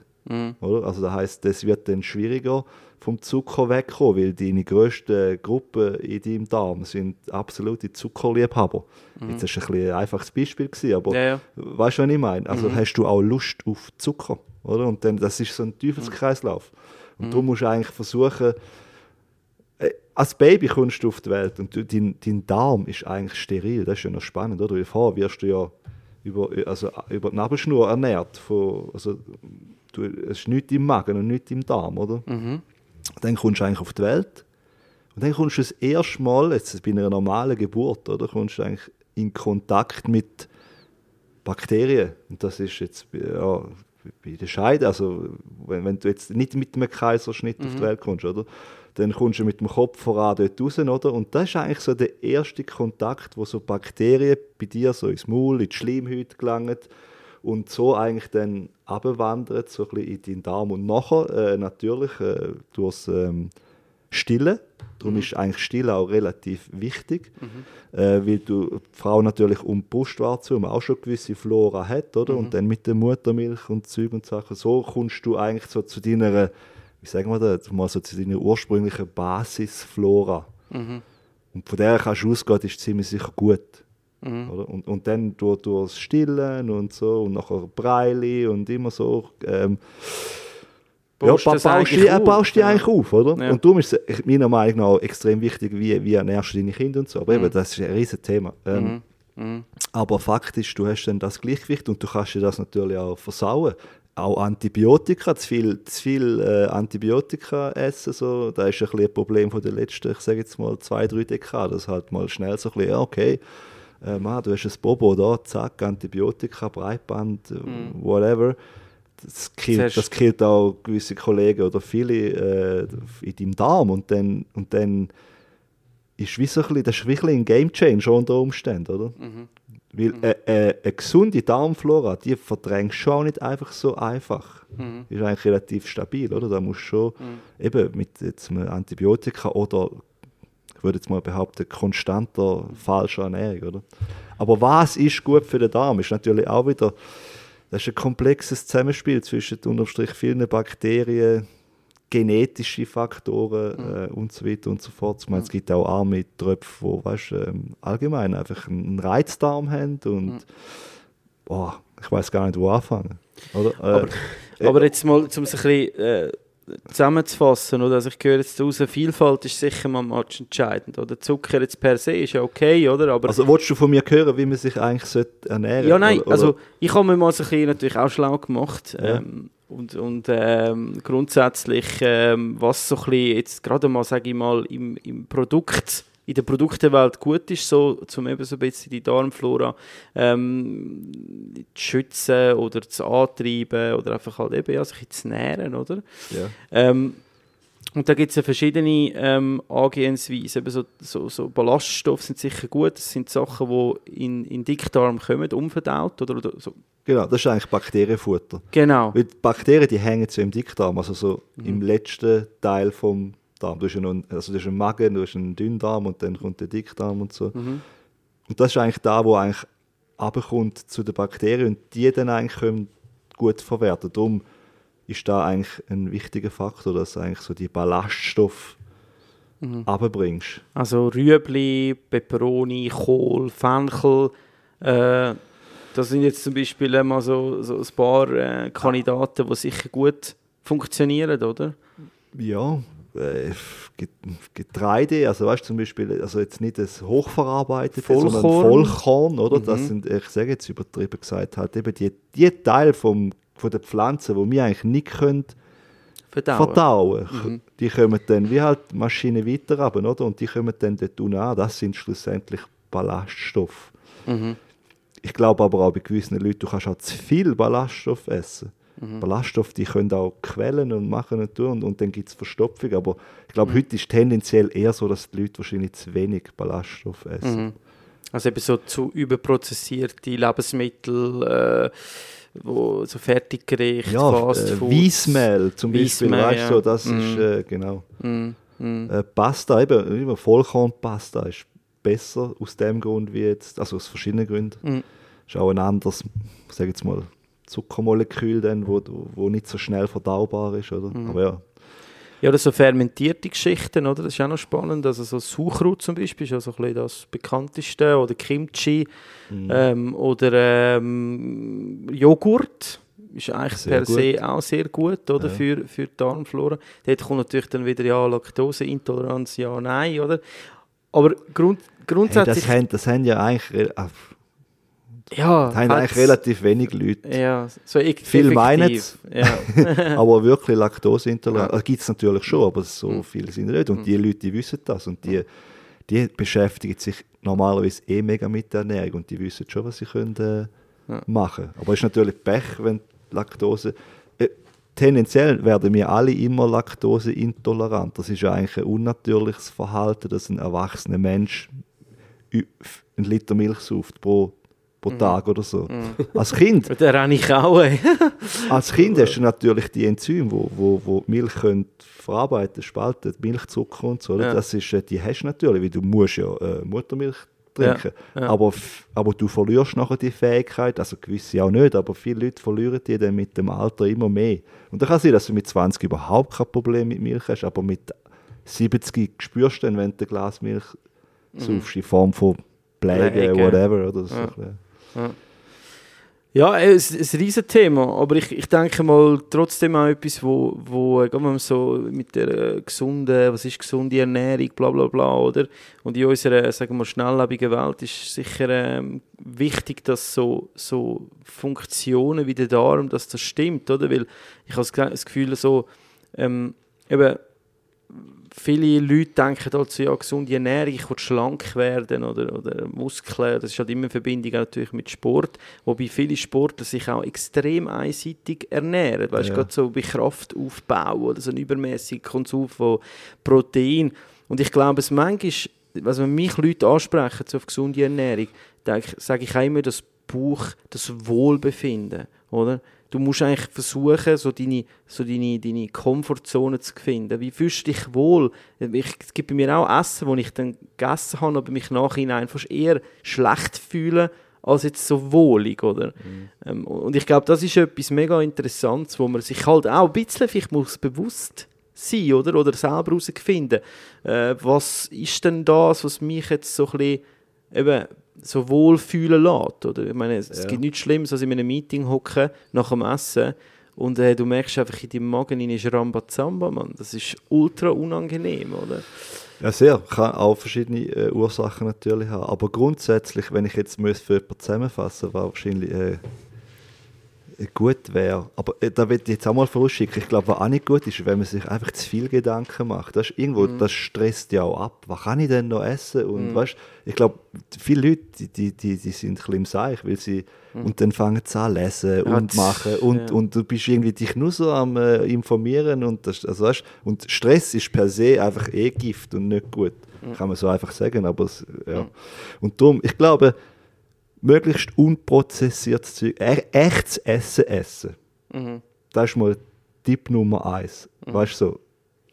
Oder? Also das heißt, das wird dann schwieriger vom Zucker wegkommen, weil deine grösste Gruppe in deinem Darm sind absolute Zuckerliebhaber. Jetzt ist ein, bisschen ein einfaches Beispiel gewesen, aber Ja, ja. weißt du, was ich meine? Also hast du auch Lust auf Zucker, oder? Und dann, das ist so ein Teufelskreislauf. Und darum musst du eigentlich versuchen, äh, als Baby kommst du auf die Welt und du, dein, dein Darm ist eigentlich steril. Das ist ja noch spannend, oder? Weil vorher wirst du ja über, also über die Nabelschnur ernährt. Von, also, du, es ist nichts im Magen und nichts im Darm, oder? Dann kommst du eigentlich auf die Welt und dann kommst du das erste Mal, jetzt bei einer normalen Geburt, oder, kommst du eigentlich in Kontakt mit Bakterien. Und das ist jetzt bei- ja, bei der Scheide, also wenn, wenn du jetzt nicht mit einem Kaiserschnitt auf die Welt kommst, oder? dann kommst du mit dem Kopf voran dort raus, oder? Und das ist eigentlich so der erste Kontakt, wo so Bakterien bei dir so ins Maul, in die Schleimhäute gelangen und so eigentlich dann abwandern, so ein bisschen in deinen Darm. Und nachher äh, natürlich äh, durchs ähm, Stillen. Darum ist eigentlich Stillen auch relativ wichtig, äh, weil du, die Frau natürlich um die Brustwarze herum auch schon gewisse Flora hat, oder? Und dann mit der Muttermilch und Zeug und Sachen, so kommst du eigentlich so zu deiner, wie sagen wir das, mal so zu deiner ursprünglichen Basisflora. Und von der kannst du ausgehen, ist ziemlich sicher gut. Oder? Und, und dann durch, durch das Stillen und so und nachher Breili und immer so. Ähm, ja, Baust ba- das baust eigentlich die, äh, auf, baust die ja. eigentlich auf, oder? Ja. Und darum ist es meiner Meinung nach extrem wichtig, wie, wie ernährst du deine Kinder und so. Aber Mhm. eben, das ist ein riesen Thema. Ähm, Aber faktisch, du hast dann das Gleichgewicht und du kannst dir das natürlich auch versauen. Auch Antibiotika, zu viel, zu viel äh, Antibiotika essen, so, da ist ein, ein Problem von den letzten, ich sage jetzt mal, zwei, drei Dekaden. Das halt mal schnell so ein bisschen, okay, äh, Mann, du hast ein Bobo da, zack, Antibiotika, Breitband, äh, whatever. Das killt, das killt auch gewisse Kollegen oder viele äh, in deinem Darm und dann, und dann ist wie so ein bisschen, das ist wirklich ein Game Changer unter Umständen, oder? Weil äh, äh, eine gesunde Darmflora, die verdrängst schon auch nicht einfach so einfach. Ist eigentlich relativ stabil, oder? Da musst du schon eben mit jetzt einem Antibiotika oder würde jetzt mal behaupten, konstanter falscher Ernährung, oder? Aber was ist gut für den Darm, ist natürlich auch wieder, das ist ein komplexes Zusammenspiel zwischen unterm Strich vielen Bakterien, genetische Faktoren äh, und so weiter und so fort. Ich meine, es gibt auch arme Tröpfe, die weißt, ähm, allgemein einfach einen Reizdarm haben und boah, ich weiß gar nicht, wo anfangen. Oder? Äh, Aber jetzt mal, um es ein bisschen äh, zusammenzufassen, oder? Also ich höre jetzt raus, Vielfalt ist sicher mal match entscheidend. Oder? Zucker jetzt per se ist ja okay, oder? Aber also willst du von mir hören, wie man sich eigentlich sollte ernähren Ja, nein, Oder- also ich habe mir mal so ein bisschen natürlich auch schlau gemacht. Ja. Ähm, und und ähm, grundsätzlich, ähm, was so ein bisschen jetzt gerade mal, sage ich mal, im, im Produkt, in der Produktenwelt gut ist, so, zum eben so ein bisschen die Darmflora ähm, zu schützen oder zu antreiben oder einfach halt eben ja, sich zu nähren, oder? ja. Ähm, und da gibt es ja verschiedene ähm, Angehensweisen. Eben so, so, so Ballaststoffe sind sicher gut. Das sind Sachen, die in, in Dickdarm kommen, unverdaut. Oder, oder so. Genau, das ist eigentlich Bakterienfutter. Genau. Weil die Bakterien, die hängen so im Dickdarm, also so Mhm. im letzten Teil vom Darm. Du hast, einen, also du hast einen Magen, du hast einen Dünndarm und dann kommt der Dickdarm und so. Mhm. Und das ist eigentlich da, wo eigentlich runterkommt zu den Bakterien und die dann eigentlich können gut verwerten. Darum ist da eigentlich ein wichtiger Faktor, dass du eigentlich so die Ballaststoffe Mhm. runterbringst. Also Rüebli, Peperoni, Kohl, Fenchel. Äh, das sind jetzt zum Beispiel mal so, so ein paar äh, Kandidaten, die sicher gut funktionieren, oder? Ja, Getreide, also weißt zum Beispiel, also jetzt nicht das hochverarbeitete, sondern Vollkorn. Vollkorn, oder? Das Mhm. sind, ich sage jetzt übertrieben gesagt, halt eben die, die Teile vom, von der Pflanze, wo wir eigentlich nicht können Verdauen. verdauen, Mhm. die kommen dann wie halt die Maschine weiter runter, oder? Und die kommen dann dort unten an. Das sind schlussendlich Ballaststoffe. Mhm. Ich glaube aber auch bei gewissen Leuten, du kannst auch zu viel Ballaststoff essen. Mhm. Ballaststoffe, die können auch quellen und machen und tun und, und dann gibt es Verstopfung. Aber ich Mhm. glaube, heute ist tendenziell eher so, dass die Leute wahrscheinlich zu wenig Ballaststoff essen. Mhm. Also eben so zu überprozessierte Lebensmittel, äh, wo so Fertiggericht, Ja, Fast äh, Food. Weissmehl zum Beispiel, Weissmehl, weißt du, ja. so, das ist, Mhm. äh, genau. Mm, mm. Äh, Pasta, eben, eben Vollkornpasta ist besser aus dem Grund wie jetzt, also aus verschiedenen Gründen. Mhm. Ist auch ein anderes, sag jetzt mal, Zuckermolekül, dann, wo, wo nicht so schnell verdaubar ist, oder? Mhm. Aber ja, Ja, oder so fermentierte Geschichten, oder? Das ist auch noch spannend. Also so Sauerkraut zum Beispiel ist ja so ein bisschen das bekannteste. Oder Kimchi. Mhm. Ähm, oder ähm, Joghurt. Ist eigentlich Sehr per se auch sehr gut, oder? Ja. Für, für die Darmflora. Dort kommt natürlich dann wieder ja Laktoseintoleranz, ja, nein, oder? Aber grund, hey, grundsätzlich... das, haben, das haben ja eigentlich, äh, ja, das haben eigentlich relativ wenig Leute. Ja, so e Viele effektiv. meinen's. Ja. aber wirklich Laktoseintolerant, Ja. ja. gibt es natürlich schon, aber so Mhm. viele sind nicht. Und die Leute, die wissen das und die, die beschäftigen sich normalerweise eh mega mit der Ernährung und die wissen schon, was sie können, äh, Ja. machen Aber es ist natürlich Pech, wenn Laktose... Äh, tendenziell werden wir alle immer laktoseintolerant. Das ist ja eigentlich ein unnatürliches Verhalten, dass ein erwachsener Mensch einen Liter Milch sauft pro, pro Tag oder so. Als Kind Der renne ich auch. Als Kind hast du natürlich die Enzyme, wo, wo, wo die Milch können verarbeiten, spalten, Milchzucker und so. Ja. Das ist, äh, die hast du natürlich, weil du musst ja äh, Muttermilch trinken. Ja, ja. Aber, aber du verlierst nachher die Fähigkeit, also gewisse auch nicht, aber viele Leute verlieren die dann mit dem Alter immer mehr. Und dann kann sein, dass du mit 20 überhaupt kein Problem mit Milch hast, aber mit 70 spürst du dann, wenn du ein Glas Milch saufst, in Form von Pläge. whatever. Oder so. Ja. Ja, es ist ein riesen Thema, aber ich, ich denke mal trotzdem auch etwas, wo, wo äh, mal so mit der äh, gesunden, was ist gesunde Ernährung, bla bla bla, oder? Und in unserer, sagen wir, schnelllebigen Welt ist sicher ähm, wichtig, dass so, so Funktionen wie der Darm, dass das stimmt, oder? Weil ich habe das Gefühl, so, ähm, eben, viele Leute denken so, ja, gesunde Ernährung, ich will schlank werden oder, oder Muskeln, das ist halt immer in Verbindung natürlich mit Sport, wobei viele Sportler sich auch extrem einseitig ernähren, weißt du, Ja. gerade so bei Kraftaufbau oder so ein übermäßiger Konsum von Protein und ich glaube, es manchmal, also wenn mich Leute ansprechen so auf gesunde Ernährung, sage ich auch immer das Bauch, das Wohlbefinden, oder? Du musst eigentlich versuchen, so deine, so deine, deine Komfortzone zu finden. Wie fühlst du dich wohl? Ich, es gibt bei mir auch Essen, wo ich dann gegessen habe, aber mich nachhinein fast eher schlecht fühle, als jetzt so wohlig, oder? Ähm, und ich glaube, das ist etwas mega Interessantes, wo man sich halt auch ein bisschen vielleicht muss bewusst sein, oder? Oder selber herausfinden. Äh, was ist denn das, was mich jetzt so ein bisschen eben so wohlfühlen lässt, oder? Ich meine, es, Ja. gibt nichts Schlimmes, als in einem Meeting hocken nach dem Essen und äh, du merkst einfach in deinem Magen ist Rambazamba, Mann. Das ist ultra unangenehm, oder? Ja, sehr. Kann auch verschiedene äh, Ursachen natürlich haben. Aber grundsätzlich, wenn ich jetzt müsste für jemanden zusammenfassen war wahrscheinlich äh, gut wäre. Aber äh, da ich jetzt auch mal vorausschicken. Ich glaube, was auch nicht gut ist, wenn man sich einfach zu viel Gedanken macht. Das, ist irgendwo, das stresst ja auch ab. Was kann ich denn noch essen? Und weißt, ich glaube, viele Leute, die, die, die, die sind ein bisschen im Seich, weil sie und dann fangen sie an lesen Ja, und machen und, ja. und du bist irgendwie dich nur so am äh, informieren und das, also weißt, und Stress ist per se einfach eh Gift und nicht gut. Kann man so einfach sagen, aber es, ja. Und darum, ich glaube, möglichst unprozessiertes Zeug, e echtes Essen essen. Mhm. Das ist mal Tipp Nummer eins. Weißt du, so,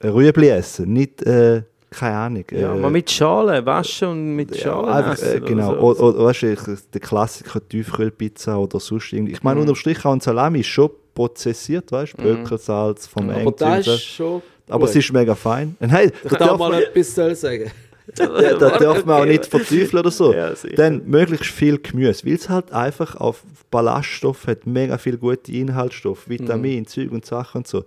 ein Rüebli essen, nicht, äh, keine Ahnung. Ja, äh, mal mit Schalen waschen und mit ja, Schalen einfach, essen äh, oder genau. so. Oder, oder, weißt du, der Klassiker Tiefkühlpizza oder sonst irgendwie. Ich meine, Mhm. unterm Strich auch ein Salami ist schon prozessiert, weißt du, Böckelsalz, vom Aber das ist schon. Aber es ist mega fein. Nein, Ich da darf mal etwas sagen. da, da darf man auch nicht verteufeln oder so. Ja. Dann möglichst viel Gemüse, weil es halt einfach auf Ballaststoff hat, mega viel gute Inhaltsstoffe, Mhm. Vitamine, Zeug und Sachen und so.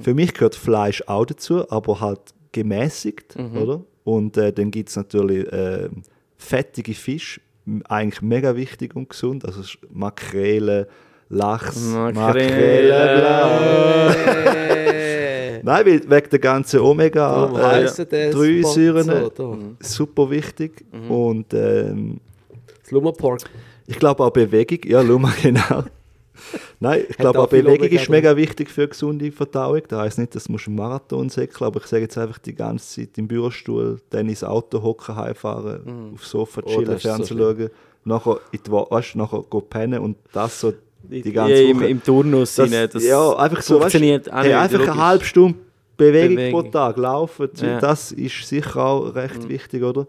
Für mich gehört Fleisch auch dazu, aber halt gemäßigt, Mhm. oder? Und äh, dann gibt es natürlich äh, fettige Fisch, eigentlich mega wichtig und gesund, also Makrele, Lachs, Makrele, Nein, weil wegen der ganzen Darum Omega äh, heissen der 3 Spot Säuren so, super wichtig und ähm, Das Lummerpark. ich glaube auch Bewegung, ja, Luma, genau. Nein, ich glaube auch Bewegung Omega ist mega wichtig für eine gesunde Verdauung. Das heisst nicht, dass du einen Marathon säckeln aber ich sage jetzt einfach die ganze Zeit im Bürostuhl, dann ins Auto hocken, heimfahren, aufs Sofa Oh, chillen, so Fernsehen schlimm. schauen, nachher, in die, weißt, nachher go pennen und das so die ganze ja, im, Woche. im Turnus Das, rein, das ja, einfach so, weißt, funktioniert auch hey, einfach logisch. eine halbe Stunde Bewegung, Bewegung. pro Tag laufen, Ja. Mhm. das ist sicher auch recht wichtig, oder?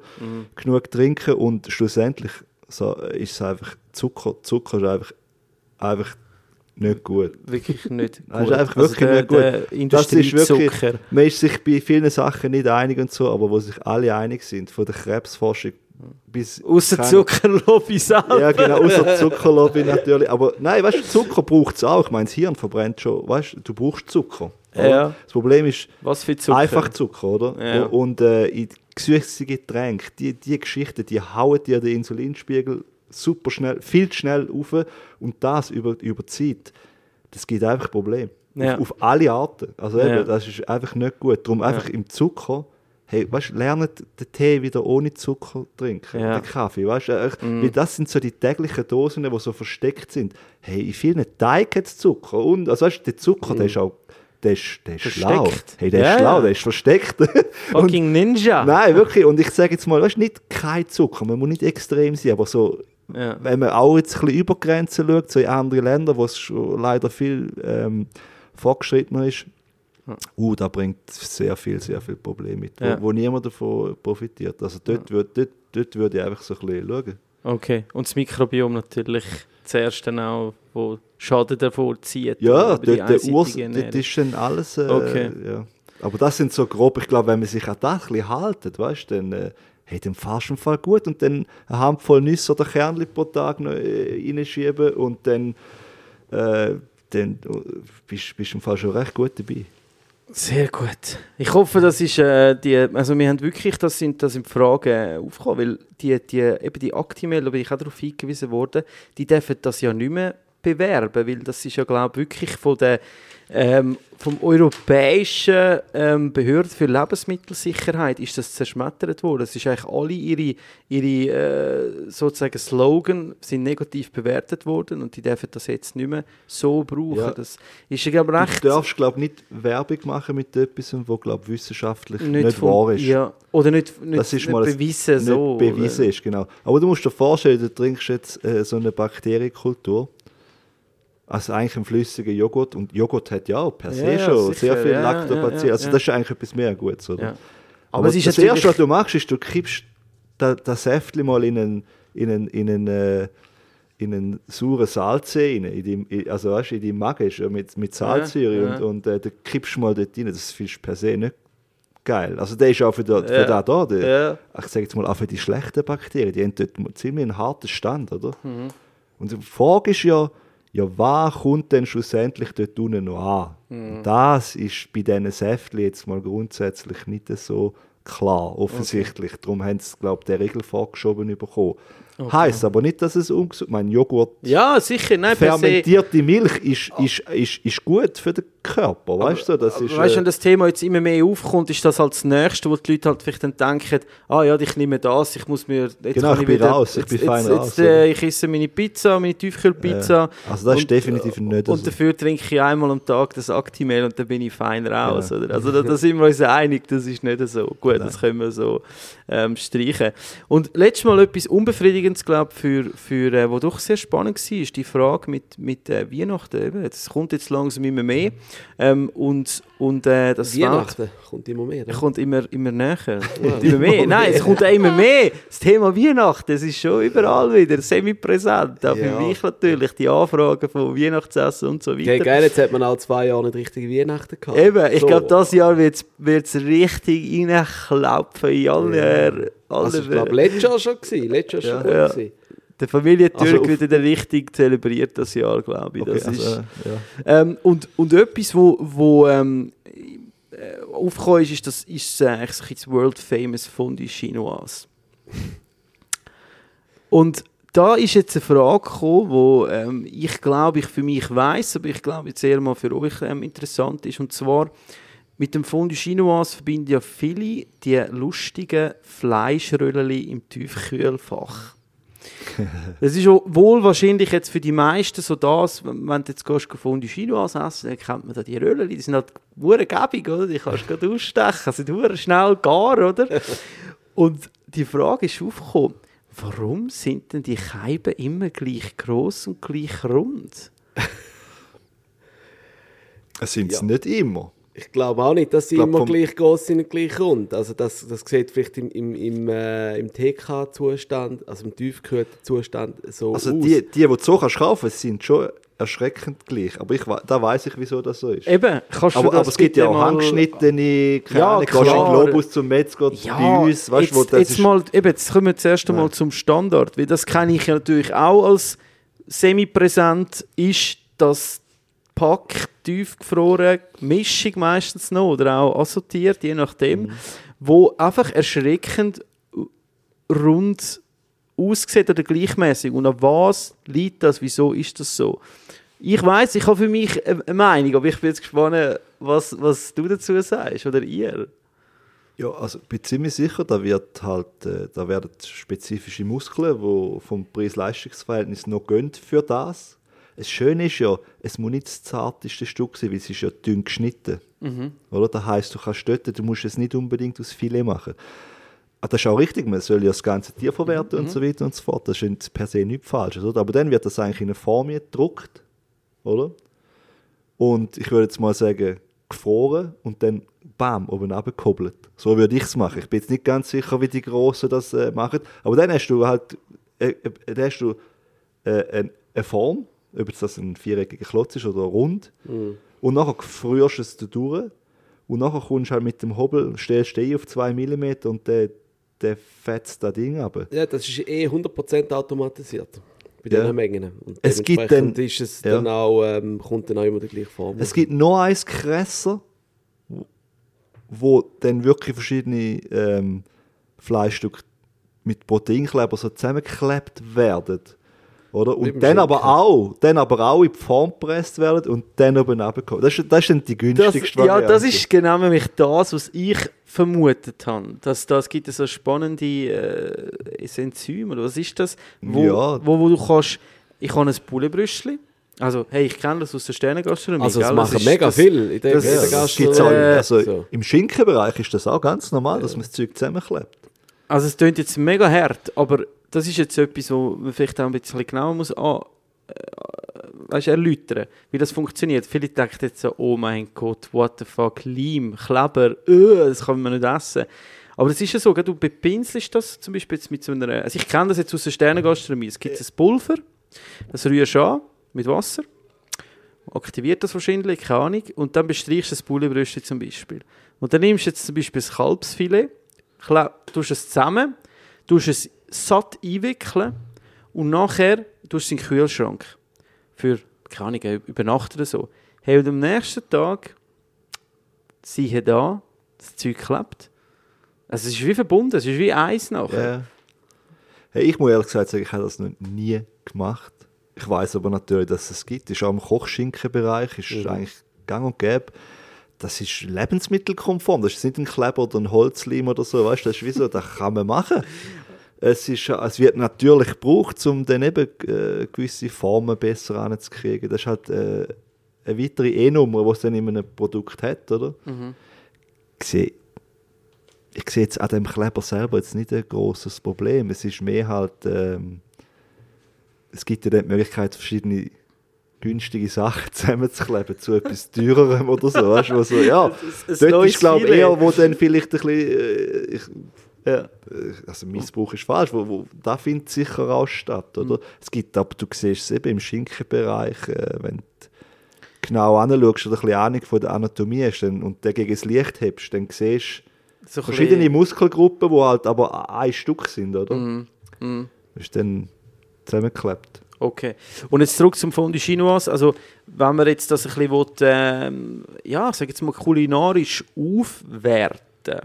Genug trinken und schlussendlich so, ist es einfach Zucker. Zucker ist einfach, einfach nicht gut. Wirklich nicht Das ist gut. einfach Also wirklich der, nicht gut. Das ist wirklich, man ist sich bei vielen Sachen nicht einig und so, aber wo sich alle einig sind, von der Krebsforschung bis... Außer Zuckerlobby selber. Ja, genau, außer Zuckerlobby natürlich. Aber nein, weißt du, Zucker braucht es auch. Ich meine, das Hirn verbrennt schon, weißt du, du brauchst Zucker. Ja. Das Problem ist Was für Zucker? einfach Zucker, oder? Ja. Und äh, in süße Getränke, die, die Geschichten, die hauen dir den Insulinspiegel super schnell, viel zu schnell auf und das über, über Zeit, das gibt einfach Probleme. Ja. Auf, auf alle Arten. Also eben, das ist einfach nicht gut. Darum einfach im Zucker hey, weißt, lernt den Tee wieder ohne Zucker trinken, Ja. den Kaffee, weißt, echt, weil das sind so die täglichen Dosen, die so versteckt sind. Hey, in vielen Teig hat es Zucker und, also weißt, der Zucker, der ist auch, der ist, der ist schlau. Hey, der Ja, ist schlau, ja. der ist versteckt. und, Fucking Ninja. nein, wirklich, und ich sage jetzt mal, weißt, nicht kein Zucker, man muss nicht extrem sein, aber so, Ja. wenn man auch jetzt ein bisschen über Grenzen schaut, so in andere Länder, wo es schon leider viel ähm, fortgeschrittener ist, uh, da bringt sehr viel, sehr viel Probleme mit, Ja. wo, wo niemand davon profitiert. Also dort, würd, dort, dort würde ich einfach so ein bisschen schauen. Okay. Und das Mikrobiom natürlich zuerst dann auch, wo Schaden davor zieht. Ja, dort, der Urs, dort ist schon alles. Äh, Okay. ja. Aber das sind so grob, ich glaube, wenn man sich an das ein bisschen haltet, weißt dann, äh, hey, dann fahrst du im Fall gut und dann eine Handvoll Nüsse oder Kernli pro Tag noch äh, reinschieben und dann, äh, dann äh, bist du im Fall schon recht gut dabei. Sehr gut. Ich hoffe, das ist äh, die, also wir haben wirklich, das sind, das sind Fragen äh, aufgekommen, weil die, die, eben die Actimel, da bin ich auch darauf hingewiesen worden, die dürfen das ja nicht mehr bewerben, weil das ist ja, glaube ich, wirklich von der, ähm, vom europäischen ähm, Behörde für Lebensmittelsicherheit ist das zerschmettert worden. Es ist eigentlich alle ihre, ihre äh, sozusagen Slogan sind negativ bewertet worden und die dürfen das jetzt nicht mehr so brauchen. Ja. Das ist ja, glaube recht... Du darfst, glaube nicht Werbung machen mit etwas, was, glaube wissenschaftlich nicht, nicht, von- wahr ist. Ja, oder nicht, nicht, das ist nicht mal bewiesen nicht so. bewiesen ist, genau. Aber du musst dir vorstellen, du trinkst jetzt äh, so eine Bakterienkultur, also eigentlich einen flüssigen Joghurt. Und Joghurt hat ja auch per se Ja, schon sicher, sehr viel ja, Lactobacillen, ja, also das ist eigentlich etwas mehr Gutes, oder? Aber, ist das Erste, was du machst, ist, du kippst das, das Säftchen mal in einen, in einen, in einen, äh, in einen sauren Salzsee rein, in in- also weißt, du, in deinem Magen ist ja mit, mit Salzsäure und, und äh, dann kippst du mal dort rein, das findest du per se nicht geil. Also der ist auch für, da, für da, da der, ich sage jetzt mal, auch für die schlechten Bakterien, die haben dort ziemlich einen harten Stand, oder? Mhm. Und die Frage ist ja, ja, was kommt denn schlussendlich dort unten noch an? Mhm. Das ist bei diesen Säftchen jetzt mal grundsätzlich nicht so klar, offensichtlich. Darum haben sie, glaube ich, den Regel vorgeschoben bekommen. Heißt aber nicht, dass es ungesund Mein Joghurt, Ja, sicher. Nein, fermentierte Milch ist, ist, ist, ist gut für den Körper, weißt du? Das ist, Weißt du, äh, wenn das Thema jetzt immer mehr aufkommt, ist das halt das Nächste, wo die Leute halt vielleicht dann denken, ah ja, ich nehme das, ich muss mir... Jetzt Genau, ich bin wieder, raus, ich bin fein jetzt, raus, Jetzt, äh, ich esse meine Pizza, meine Tiefkühlpizza. Äh, also das ist definitiv nicht Und so. dafür trinke ich einmal am Tag das Actimel und dann bin ich fein raus. Genau. Oder? Also da, da sind wir uns einig, das ist nicht so. Gut, das können wir so ähm, streichen. Und letztes Mal etwas Unbefriedigendes, glaube ich, für, für äh, wo doch sehr spannend war, ist die Frage mit, mit äh, Weihnachten. Eben. Das kommt jetzt langsam immer mehr. Ähm, und und äh, das Weihnachten kommt immer mehr. Welt ne? kommt immer, immer näher. Kommt immer mehr. Nein, es kommt auch immer mehr. Das Thema Weihnachten, das ist schon überall wieder semi-präsent. Auch Ja. für mich natürlich, die Anfragen von Weihnachtsessen und so weiter. Okay, geil, jetzt hat man auch zwei Jahre nicht richtig Weihnachten gehabt. Eben, ich So. glaube, dieses Jahr wird es richtig reinklopfen in alle. Ja. Alle Also, ich glaube, letztes Jahr schon gewesen. Letztes Jahr schon Ja. gut gewesen. der Familie Also wieder richtig zelebriert das Jahr, glaube ich. Okay, Das also, ist, ja. ähm, und, und etwas, wo, wo ähm, äh, aufgekommen ist, ist, das ist äh, ein bisschen das World Famous Fondue Chinoise. Und da ist jetzt eine Frage gekommen, wo ähm, ich glaube, ich für mich weiß, aber ich glaube jetzt eher mal für euch ähm, interessant ist. Und zwar mit dem Fondue Chinoise verbinden ja viele die lustigen Fleischröllchen im Tiefkühlfach. Das ist wohl wahrscheinlich jetzt für die meisten so das, wenn du jetzt gehst, Fondue Chinoise essen, dann kennt man da die Röllchen, die sind halt gäbig, oder? Die kannst du gerade ausstechen, sind hure schnell gar, oder? Und die Frage ist aufgekommen, warum sind denn die Scheiben immer gleich groß und gleich rund? Es sind es Ja. nicht immer. Ich glaube auch nicht, dass sie glaub, immer vom- gleich groß sind und gleich rund. Also das, das sieht vielleicht im, im, im, äh, im TK-Zustand, also im Tiefkühlzustand so Also aus. die, die, die du so kannst kaufen, sind schon erschreckend gleich. Aber ich, da weiß ich, wieso das so ist. Eben, kannst du aber, das aber es gibt ja auch mal- handgeschnittene, keine Ja, Ahnung, gehst du. Globus zum Metzger Ja, bei uns, weißt jetzt, du, wo das jetzt, ist. mal, eben, jetzt kommen wir zuerst einmal zum Standard, weil das kenne ich ja natürlich auch als semi-präsent, ist das Pack tiefgefroren, Mischung meistens noch oder auch assortiert, je nachdem, Mhm. wo einfach erschreckend rund aussieht oder gleichmäßig. Und an was liegt das? Wieso ist das so? Ich weiß, ich habe für mich eine Meinung, aber ich bin jetzt gespannt, was, was du dazu sagst oder ihr. Ja, also ich bin ziemlich sicher, da wird halt, äh, da werden spezifische Muskeln, die vom Preis-Leistungs-Verhältnis noch gehen für das. Das Schöne ist ja, es muss nicht das zarteste Stück sein, weil es ist ja dünn geschnitten. Oder? Das heisst, du kannst dort, du musst es nicht unbedingt aus Filet machen. Ah, Das ist auch richtig, man soll ja das ganze Tier verwerten und so weiter und so fort. Das ist per se nichts Falsches, oder? Aber dann wird das eigentlich in eine Form gedruckt, oder? Und ich würde jetzt mal sagen, gefroren und dann bam, oben abgekoppelt. So würde ich es machen. Ich bin jetzt nicht ganz sicher, wie die Großen das äh, machen. Aber dann hast du halt äh, äh, dann hast du, äh, eine Form, ob jetzt das ein viereckiger Klotz ist oder rund. Und nachher frierst du es da durch. Und nachher kommst du halt mit dem Hobel, stellst du auf 2 mm und der, der fetzt das Ding ab. Ja, das ist eh 100% automatisiert. Bei Ja. diesen Mengen. Und Es gibt dann- ist es ja. dann auch, ähm, kommt dann auch immer die gleiche Form. Es gibt noch eins krasser, wo- wo dann wirklich verschiedene ähm, Fleischstücke mit Proteinkleber so zusammengeklebt werden. Oder? Und dann aber, Schinken. auch, dann aber auch in die Form gepresst werden und dann oben runterkommen. Das ist, das ist dann die Das, günstigste ja, Variante. das ist genau nämlich das, was ich vermutet habe. Dass das gibt so spannende äh, Enzyme, oder was ist das? Wo, Ja. wo, wo du kannst, ich habe ein Bullenbrüschli. Also, hey, ich kenne das aus der Sternengastronomie. also, es gell? machen mega das- viel. In das- der Ja, das Gastro- gibt's auch, Äh, also so. Im Schinkenbereich ist das auch ganz normal, dass man das Zeug zusammenklebt. Also es klingt jetzt mega hart, aber das ist jetzt etwas, wo man vielleicht auch ein bisschen genauer muss an, äh, weißt, erläutern, wie das funktioniert. Viele denken jetzt so, oh mein Gott, what the fuck, Leim, Kleber, öh, das kann man nicht essen. Aber das ist ja so, du bepinselst das zum Beispiel jetzt mit so einer, also ich kenne das jetzt aus der Sternengastronomie, es gibt ein Pulver, das rührst du an mit Wasser, aktiviert das wahrscheinlich, keine Ahnung, und dann bestreichst du das Bullenbrüste zum Beispiel. Und dann nimmst du jetzt zum Beispiel das Kalbsfilet, tust es zusammen, tust es satt einwickeln und nachher tust du es in den Kühlschrank. Für, keine Ahnung, über Nacht oder so. Hey, und am nächsten Tag, siehe da, das Zeug klebt. Also es ist wie verbunden, es ist wie eins nachher. Ja. Hey, ich muss ehrlich gesagt sagen, ich habe das noch nie gemacht. Ich weiß aber natürlich, dass es gibt. Ist auch im Kochschinkenbereich, ist eigentlich gang und gäbe. Das ist lebensmittelkonform. Das ist nicht ein Kleber oder ein Holzleim oder so. Weißt du, das ist wie so, das kann man machen. Es, ist, es wird natürlich gebraucht, um dann eben äh, gewisse Formen besser anzukriegen. Das ist halt äh, eine weitere E-Nummer, die es dann in einem Produkt hat, oder? Ich sehe ich sehe jetzt an dem Kleber selber jetzt nicht ein großes Problem. Es ist mehr halt, ähm, es gibt ja dann die Möglichkeit, verschiedene günstige Sachen zusammenzukleben zu etwas teurerem oder so. Weißt du, so ja, ein dort ist glaube ich eher, wo dann vielleicht ein bisschen, äh, ich, Ja. äh, also Missbrauch ist falsch, wo, wo, da findet sicher auch statt, oder? Mhm. Es gibt, aber du siehst es eben im Schinkenbereich, äh, wenn du genau anschaust oder ein bisschen Ahnung von der Anatomie hast dann, und den gegen das Licht hebst, dann siehst du So verschiedene bisschen- Muskelgruppen, die halt aber ein Stück sind, oder? Mhm. Mhm. Das ist dann zusammengeklebt. Okay. Und jetzt zurück zum Fondue Chinoise. Also, wenn man jetzt das ein bisschen will, ähm, ja, sag jetzt mal kulinarisch aufwerten.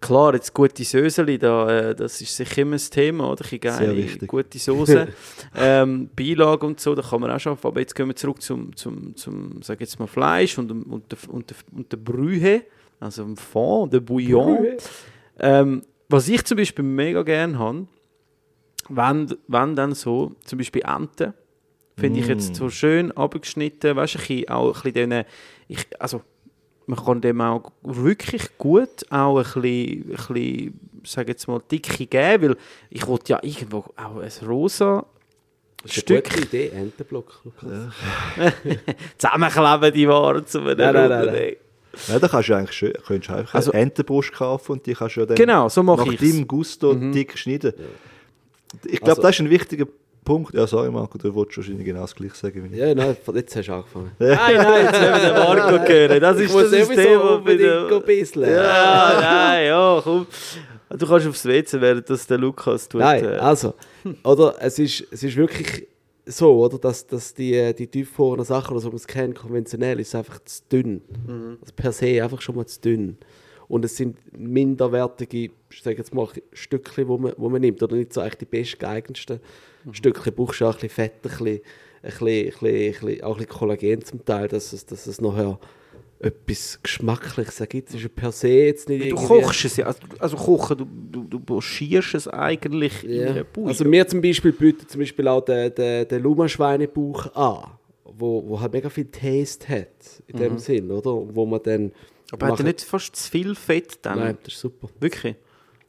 Klar, jetzt gute Söseli, da, äh, das ist sicher immer ein Thema, oder? Sehr geile, gute Soße, ähm, Beilage und so, da kann man auch schaffen. Aber jetzt gehen wir zurück zum, zum, zum sag jetzt mal Fleisch und, und, der, und, der, und der Brühe, also dem Fond, der Bouillon. Ähm, was ich zum Beispiel mega gerne habe, wenn, wenn dann so, zum Beispiel Enten, finde ich jetzt so schön abgeschnitten, weißt du, ein bisschen, auch ein bisschen denen, ich, also man kann dem auch wirklich gut auch ein bisschen, ein bisschen sage jetzt mal, dicke geben, weil ich wollte ja irgendwo auch ein rosa Das ist Stück eine gute Idee, Entenblock. Lukas. zusammenkleben, die Waren zu einem Nein, nein, nein, nein. Ja, da kannst du eigentlich schön, könntest du einfach Also- eine Entenbrust kaufen und die kannst du ja dann Genau, so mache nach ich deinem Gusto dick schneiden. Ich glaube, Also- das ist ein wichtiger Punkt. Ja, sorry Marco, du wolltest wahrscheinlich genau das gleiche sagen wie ich. Ja, nein, jetzt hast du angefangen. Nein, nein, jetzt wollen wir den Marco hören. Das ist Ich das Thema unbedingt bei ein bisschen. Ja, nein, ja, komm. Du kannst aufs WC, während das der Lukas tut. Nein, äh, also, oder es ist, es ist wirklich so, oder, dass, dass die, die tiefgefrorenen Sachen, oder so man es kennt, konventionell, ist einfach zu dünn. Also per se einfach schon mal zu dünn. Und es sind minderwertige, ich sage jetzt mal, Stückchen, wo man, wo man nimmt, oder nicht so eigentlich die bestgeeignetsten Stückchen. Brauchst du auch ein bisschen Fett, ein bisschen, ein bisschen, ein bisschen, ein bisschen, auch ein bisschen Kollagen zum Teil, dass es, dass es nachher etwas Geschmackliches ergibt. Es ist ja per se jetzt nicht Du kochst es ja, also, also kochen, du, du, du pochierst es eigentlich in Ja. einer Bouille. Also mir zum Beispiel bietet zum Beispiel auch der, der, der Luma-Schweinebauch an, wo, wo halt mega viel Taste hat, in dem Sinn, oder? Wo man dann... Mhm. Aber hat er nicht fast zu viel Fett dann? Nein, das ist super. Wirklich?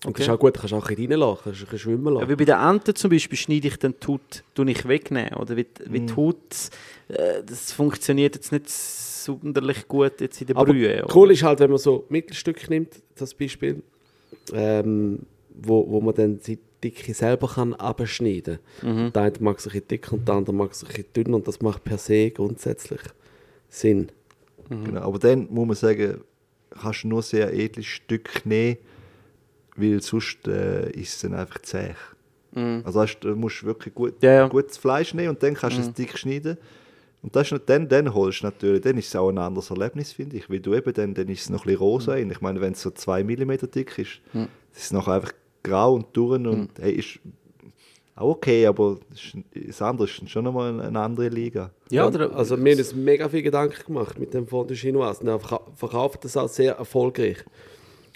Und das ist auch gut, du kannst auch ein bisschen reinlassen, kannst ein bisschen schwimmen Ja, lassen. wie bei den Enten zum Beispiel schneide ich dann die Haut, tue ich wegnehmen. Oder wie, wie Mhm. die Haut, äh, das funktioniert jetzt nicht sonderlich gut jetzt in der Aber Brühe. oder? cool ist halt, wenn man so Mittelstück nimmt, das Beispiel, ähm, wo, wo man dann die Dicke selber kann abschneiden kann. Der eine mag es ein bisschen dick und der andere mag es ein bisschen dünn und das macht per se grundsätzlich Sinn. Genau. Aber dann muss man sagen, kannst du nur sehr edles Stück nehmen, weil sonst äh, ist es dann einfach zäh. Also weißt, du musst wirklich gut, Ja, ja. gutes Fleisch nehmen und dann kannst du es dick schneiden. Und das ist dann, dann holst du natürlich, dann ist es auch ein anderes Erlebnis, finde ich. Weil du eben, dann, dann ist es noch ein bisschen rosa. Ich meine, wenn es so 2 mm dick ist, ist es nachher einfach grau und durch und hey, ist okay, aber das, andere ist schon nochmal eine, andere Liga. ja, oder, also wir haben uns mega viel Gedanken gemacht mit dem Fondue Chinoise. Und er verka- verkauft das auch sehr erfolgreich.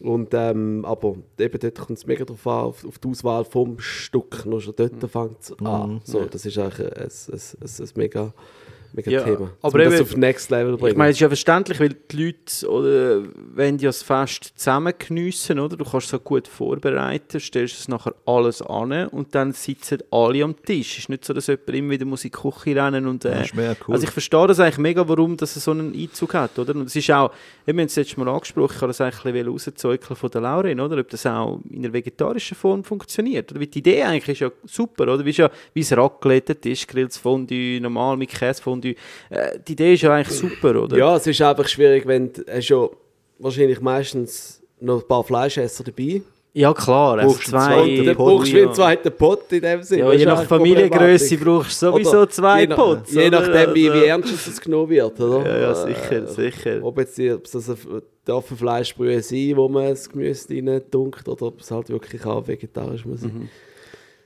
Und, ähm, aber eben dort kommt es mega darauf an, auf, auf die Auswahl vom Stück. Nur schon dort fängt es an. So, das ist eigentlich ein, ein, ein, ein mega, mega Ja, Thema. aber um das eben- auf Next Level bringen. Ich meine, es ist ja verständlich, weil die Leute oder, wenn ja das Fest zusammen geniessen, oder? Du kannst es so gut vorbereiten, stellst es nachher alles an und dann sitzen alle am Tisch. Es ist nicht so, dass jemand immer wieder muss in die Küche rennen und... Äh, Das ist mega cool. Also ich verstehe das eigentlich mega, warum das so einen Einzug hat, oder? Und es ist auch, wir haben es jetzt mal angesprochen, ich habe das eigentlich ein bisschen rauszeugeln von der Lauren, oder? Ob das auch in einer vegetarischen Form funktioniert. Oder? Weil die Idee eigentlich ist ja super, oder? Wie, ja, wie es Raclette, Tischgrills, Fondue, normal mit Käsefondue. Äh, die Idee ist ja eigentlich super, oder? Ja, es ist einfach schwierig, wenn du hast ja wahrscheinlich meistens noch ein paar Fleischesser dabei Ja, klar. Also zwei, dann brauchst du wie einen zweiten Pot in dem Sinne. ja, je nach Familiengröße brauchst du sowieso Oder zwei je nach- Pots. Je nachdem, wie, wie Also- ernst es genommen wird, oder? Ja, ja, Äh, sicher, sicher. Ob jetzt die, ob es das eine- darf eine Fleischbrühe sein, wo man das Gemüse rein tunkt, oder ob es halt wirklich auch vegetarisch muss sein. Mhm.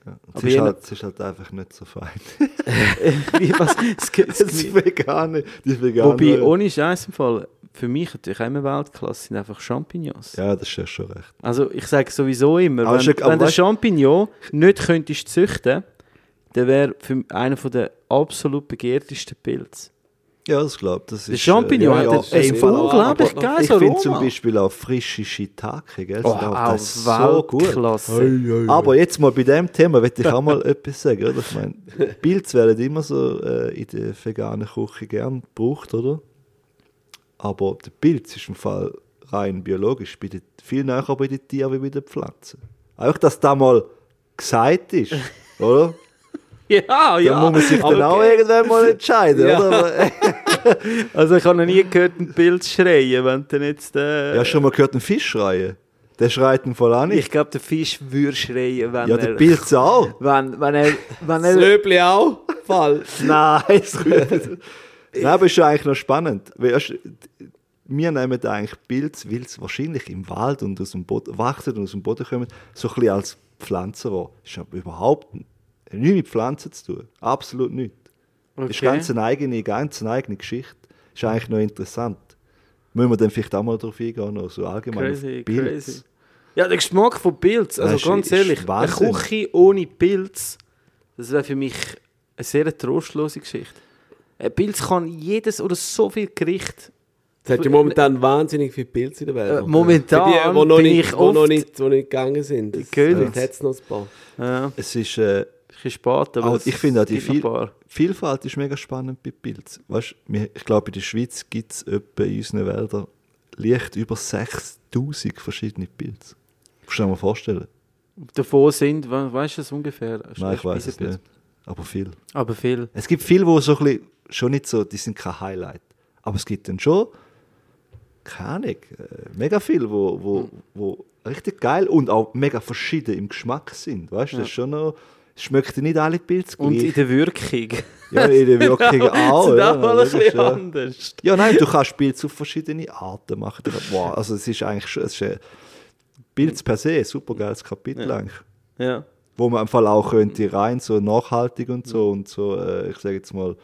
Ja. Es, ist halt, es ist halt einfach nicht so fein. Wie, was, das, das, Das Vegane, die Vegane. Wobei, ohne Scheiß im Fall, für mich natürlich auch immer Weltklasse sind einfach Champignons. Ja, das ist ja schon recht. Also ich sage sowieso immer, Aber wenn, aber wenn der Champignon nicht könntest züchten, dann wäre für einer von der absolut begehrtesten Pilze. Ja, das glaube ich. Das Der ist, Champignon äh, hat ja, ein unglaublich geiles Ich finde Aroma. zum Beispiel auch frische Shiitake, gell? oh, Das- auch so gut. Weltklasse. Aber jetzt mal bei dem Thema will ich auch mal etwas sagen. Oder? Ich meine, Pilze werden immer so äh, in der veganen Küche gern gebraucht, oder? Aber der Pilz ist im Fall rein biologisch bei den, viel näher bei den Tieren wie bei den Pflanzen. Einfach, dass das mal gesagt ist, oder? Ja, Da ja. muss man sich dann auch irgendwann mal entscheiden, Ja. oder? Also ich habe noch nie gehört, einen Pilz schreien, wenn du jetzt... Äh, Ja, hast du schon mal gehört, einen Fisch schreien? Der schreit im Fall auch nicht. ich glaube, der Fisch würde schreien, wenn Ja, er... der Pilz auch. Wenn, wenn er... Wenn Das Löbli auch? Fall. Nein, es. Nein, aber es ist ja eigentlich noch spannend. Wir nehmen eigentlich Pilz, weil es wahrscheinlich im Wald und aus dem Boden wachsen und aus dem Boden kommen, so ein bisschen als Pflanzen. Das ist aber überhaupt nichts mit Pflanzen zu tun. Absolut nicht. Das ist Okay. ganz eine eigene, ganz eine eigene Geschichte. Das ist eigentlich noch interessant. Müssen wir dann vielleicht auch mal darauf eingehen, noch so allgemein Crazy, auf Pilz. crazy. Ja, der Geschmack von Pilz, also Das ist- ganz ist ehrlich, eine Küche ohne Pilz, das wäre für mich eine sehr trostlose Geschichte. Ein Pilz kann jedes oder so viel Gericht. Es hat ja momentan wahnsinnig viele Pilze in der Welt. Äh, momentan die, die noch, bin nicht, ich noch, oft- nicht, die noch nicht gegangen sind. Es Königs. hat noch ein paar. Ja, Es ist, äh, bisschen spät, aber es ich finde auch die viel. Vielfalt ist mega spannend bei Pilz. Weißt, ich glaube, in der Schweiz gibt es in unseren Wäldern leicht über 6000 verschiedene Pilze. Kannst du dir mal vorstellen? Davon sind, we- weißt du das ungefähr? Nein, ich weiß es nicht. Aber viel. Aber viel. Es gibt viele, die so ein bisschen, schon nicht so, die sind kein Highlight. Aber es gibt dann schon, keine Ahnung, äh, mega viel, wo, wo, wo richtig geil und auch mega verschieden im Geschmack sind. Weißt du, das ist schon noch, schmeckt nicht alle Pilze Und in der Wirkung. Ja, in der Wirkung auch. sind ja, auch mal ein bisschen ja. anders. Ja, nein, du kannst Pilze auf verschiedene Arten machen. Wow, also es ist eigentlich schon, es ist ein Pilz per se, ein super geiles Kapitel Ja. eigentlich. Ja. Wo man im Fall auch könnte rein, so nachhaltig und so und so, äh, ich sage jetzt mal,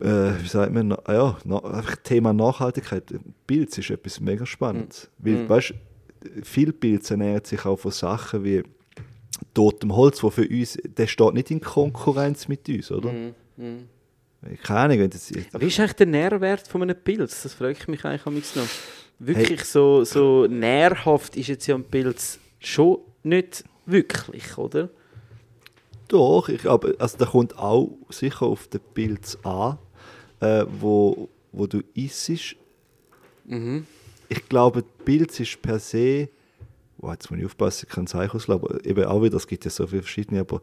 äh, wie sagt man, ja, na, einfach Thema Nachhaltigkeit. Pilz ist etwas mega Spannendes. Weil, Mhm. weißt viel Pilz ernähren sich auch von Sachen wie totem Holz, wo für uns, der steht nicht in Konkurrenz mit uns, oder? Keine Ahnung, wenn das jetzt, Wie ist eigentlich der Nährwert von einem Pilz? Das frage ich mich eigentlich am noch. Wirklich so, so nährhaft ist jetzt ja ein Pilz schon nicht wirklich, oder? Doch, ich glaube, also da kommt auch sicher auf den Pilz an, äh, wo, wo du isst. Ich glaube, der Pilz ist per se, oh, jetzt muss ich aufpassen, ich kann auslassen, aber eben auch wieder, es gibt ja so viele verschiedene, aber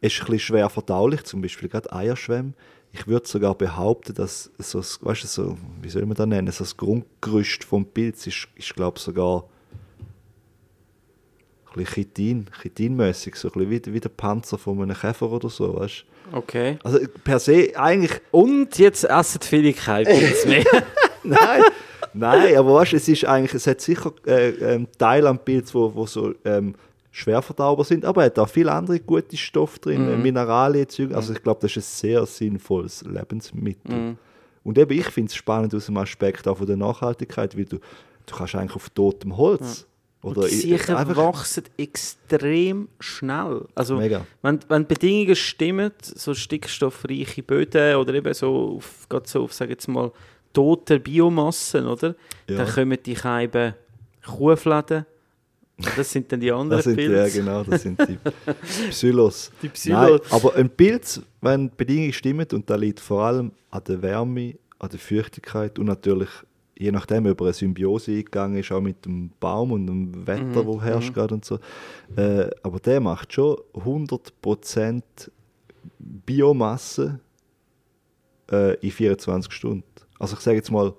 es ist ein bisschen schwer verdaulich, zum Beispiel gerade Eierschwämme. Ich würde sogar behaupten, dass so, das- weißt du, so, wie soll man das nennen, so das Grundgerüst vom Pilz ist, ist glaube ich, sogar ein bisschen Chitin, Chitinmäßig, so ein bisschen wie, wie der Panzer von einem Käfer oder so, weißt du? Okay. Also per se eigentlich, Und jetzt essen viele kein Pilz mehr. nein, nein, aber weißt du, es ist eigentlich, es hat sicher äh, ähm, Teile am Pilz, wo, wo so ähm, schwer verdaubar sind, aber er hat auch viele andere gute Stoffe drin, äh, Mineralien, Zeug. Also ich glaube, das ist ein sehr sinnvolles Lebensmittel. Und eben, ich finde es spannend aus dem Aspekt auch von der Nachhaltigkeit, weil du, du kannst eigentlich auf totem Holz oder die i- Siechen wachsen extrem schnell. Also, Mega. wenn, wenn die Bedingungen stimmen, so stickstoffreiche Böden oder eben so auf, so auf, sag jetzt mal, tote Biomassen, oder? Ja. Dann kommen die Scheiben Kuhfladen. Das sind dann die anderen Das sind, Pilze. ja, genau, das sind die Psyllos. Die Psyllos. Nein, aber ein Pilz, wenn die Bedingungen stimmen, und da liegt vor allem an der Wärme, an der Feuchtigkeit und natürlich, je nachdem, ob er eine Symbiose eingegangen ist, auch mit dem Baum und dem Wetter, wo herrscht gerade und so. Äh, aber der macht schon 100% Biomasse äh, in 24 Stunden. Also ich sage jetzt mal,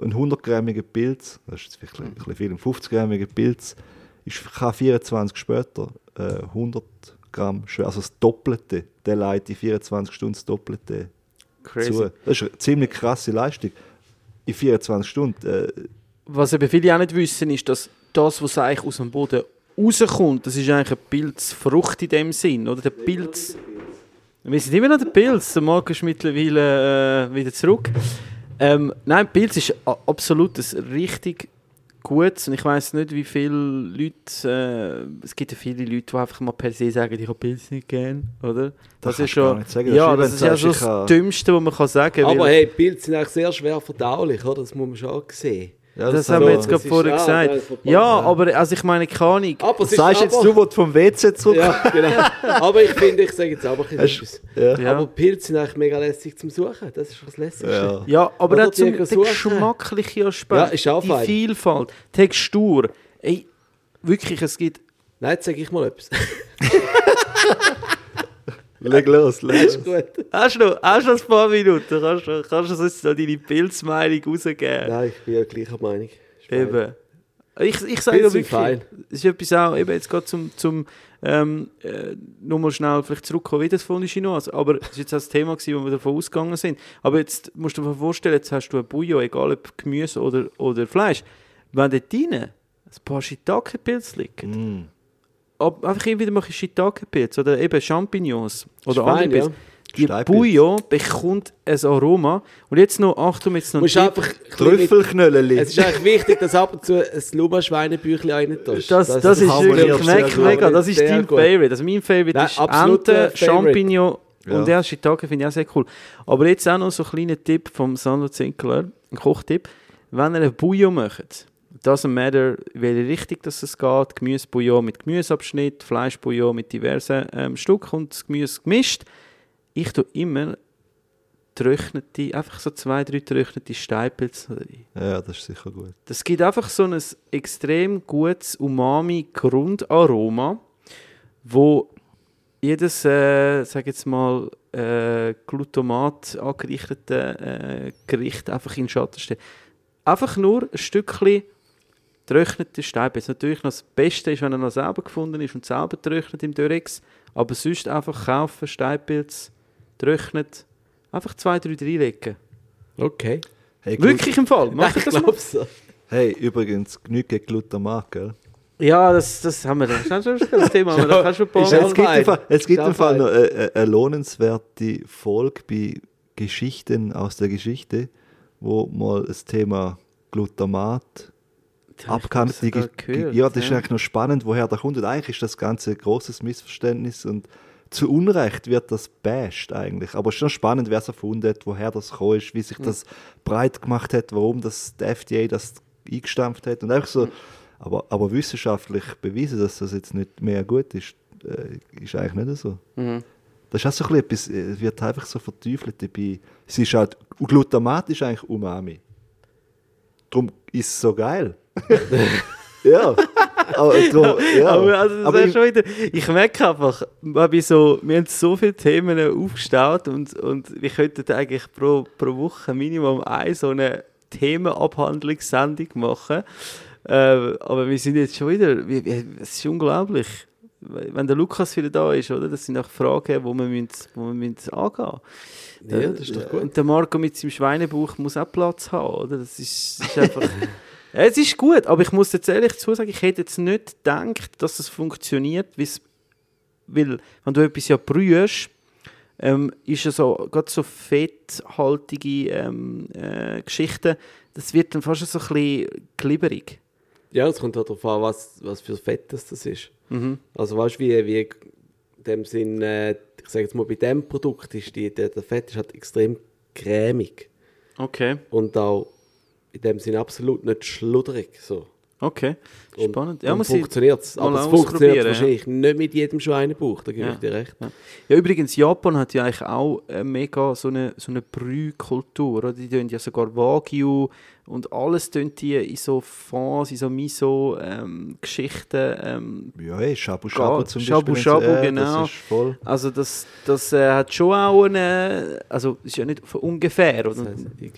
ein 100-grammiger Pilz, das ist jetzt vielleicht ein bisschen viel, ein 50-grammiger Pilz, ist, kann 24 später äh, 100 Gramm schwer, also das Doppelte, der leitet in 24 Stunden das Doppelte Crazy. zu. Das ist eine ziemlich krasse Leistung. In 24 Stunden. Äh, Was eben viele auch nicht wissen, ist, dass das, was eigentlich aus dem Boden rauskommt, das ist eigentlich eine Pilzfrucht in dem Sinn. Oder der Pilz. Wir sind immer noch der Pilz. Der Marc ist mittlerweile äh, wieder zurück. Ähm, nein, Pilz ist absolut ein richtig gutes. Und ich weiß nicht, wie viele Leute. Äh, es gibt ja viele Leute, die einfach mal per se sagen, ich habe Pilz nicht gern. Oder? Das Das, ist schon. nicht sagen. Das Ja, das ist ja schon das Dümmste, was man kann sagen Aber weil- hey, Pilze sind eigentlich sehr schwer verdaulich, oder? Das muss man schon auch sehen. Ja, Das, haben haben wir wir jetzt das gerade ist- vorher gesagt. das Ja, aber also ich meine, keine Ahnung. Aber es ist Sagst jetzt du, wo du vom WC zurück Ja, genau. Aber ich finde, ich sage jetzt aber ein bisschen etwas. Ja. Ja. Aber Pilze sind eigentlich mega lässig zum Suchen. Das ist das Lässigste. Ja. Ja, aber auch zum die der suchen. geschmackliche Aspekt, Ja, ist auch die fein. Vielfalt, Textur. Ey, wirklich, es gibt... Nein, jetzt sage ich mal etwas. Leg los, leg los. ist gut. Hast du noch, hast du noch ein paar Minuten? Kannst du, kannst du jetzt noch deine Pilzmeinung rausgeben? Nein, ich bin ja gleicher Meinung. Eben. Ich, ich sage Pilze wirklich, fein. es ist etwas auch, eben jetzt gerade zum, zum ähm, äh, nochmal schnell vielleicht zurückkommen, wie das von Chinoise, aber das war jetzt das Thema, gewesen, wo wir davon ausgegangen sind. Aber jetzt musst du dir vorstellen, jetzt hast du ein Bouillon, egal ob Gemüse oder, oder Fleisch, wenn dort drin ein paar Shiitake-Pilze liegen, Mm. Ab, einfach immer wieder mal ein Shiitake-Pilz oder eben Champignons oder Ist fein, andere Pilze. ja. Die. Bouillon bekommt ein Aroma. Und jetzt noch, Achtung, jetzt noch einfach ein Trüffelknöllchen. Es ist eigentlich wichtig, dass ab und zu ein Luma-Schweinebüchlein rein tust. Das, das, ist harmoniert wirklich sehr mega. Das ist dein gut. Favorite. Also mein Favorite Nein, ist Ente, Favorite. Champignon Ja. und der Shiitake finde ich auch sehr cool. Aber jetzt auch noch so ein kleiner Tipp vom Sandro Zinkler, ein Kochtipp. Wenn ihr einen Bouillon macht, doesn't matter, welche Richtung das es geht, Gemüsebouillon mit Gemüseabschnitt, Fleischbouillon mit diversen ähm, Stücken und das Gemüse gemischt, ich tue immer trocknete, einfach so zwei, drei trocknete Steinpilze rein. Ja, das ist sicher gut. Das gibt einfach so ein extrem gutes Umami-Grundaroma, wo jedes, äh, sag jetzt mal, äh, Glutamat angerichtete äh, Gericht einfach in den Schatten steht. Einfach nur ein Stückchen getrocknete Steinpilz. Natürlich noch das Beste ist, wenn er noch selber gefunden ist und selber trocknet im Durex, aber sonst einfach kaufen, Steinpilz, trocknet, einfach zwei, drei reinlegen. Okay. Hey, Wirklich im Fall, macht ich das mal. so. Hey, übrigens, genügend Glutamat, gell? Ja, das, das haben wir das ist schon das Thema, aber da kannst du ein paar Ist Es gibt, im. Fall, es gibt im Fall noch eine, eine- eine lohnenswerte Folge bei Geschichten aus der Geschichte, wo mal das Thema Glutamat Die, gehört, ja, das ist ja. eigentlich noch spannend, woher da kommt. Und eigentlich ist das Ganze ein großes Missverständnis und zu Unrecht wird das basht eigentlich. Aber es ist noch spannend, wer es erfunden hat, woher das gekommen ist, wie sich das breit gemacht hat, warum das die FDA das eingestampft hat. Und einfach so, aber, aber wissenschaftlich bewiesen, dass das jetzt nicht mehr gut ist, äh, ist eigentlich nicht so. Mhm. Das ist auch so ein bisschen etwas, es wird einfach so verteufelt dabei. Es ist halt, Glutamat ist eigentlich Umami. Darum ist es so geil. ja. Aber, drum, ja. Aber also das Aber ich- schon wieder, ich merke einfach, wir, so, wir haben so viele Themen aufgestaut und, und wir könnten eigentlich pro, pro Woche Minimum eine so eine Themenabhandlungssendung machen. Äh, aber wir sind jetzt schon wieder, es ist unglaublich. Wenn der Lukas wieder da ist, oder? Das sind auch Fragen, wo wir, müssen, wo wir müssen angehen müssen. Ja, das ist doch gut. Und der Marco mit seinem Schweinebauch muss auch Platz haben, oder? Das ist, das ist einfach... Es ist gut, aber ich muss jetzt ehrlich zu sagen, ich hätte jetzt nicht gedacht, dass es funktioniert, weil wenn du etwas ja brühst, ähm, ist ja so, gerade so fetthaltige ähm, äh, Geschichten, das wird dann fast so ein bisschen glibberig. Ja, es kommt auch darauf an, was, was für Fett das, das ist. Mhm. Also weißt du, wie, wie in dem Sinn, äh, ich sage jetzt mal, bei dem Produkt ist die, der, der Fett ist halt extrem cremig Okay, und auch in dem Sinn absolut nicht schludrig. So. okay, Und spannend. Ja, ich funktioniert es. Aber es funktioniert ja. wahrscheinlich nicht mit jedem Schweinebauch, da gebe Ja. ich dir recht. Ja. Ja, übrigens, Japan hat ja eigentlich auch äh, mega so eine, so eine Brühkultur. Die tun ja sogar Wagyu und alles tun die in so Fonds, in so Miso-Geschichten. Ähm, Ja, hey, Shabu Shabu zum Shabu Beispiel. Shabu, äh, genau. Das ist voll. also das, das äh, hat schon auch eine... Also ist ja nicht von ungefähr, Das oder? heisst, ich-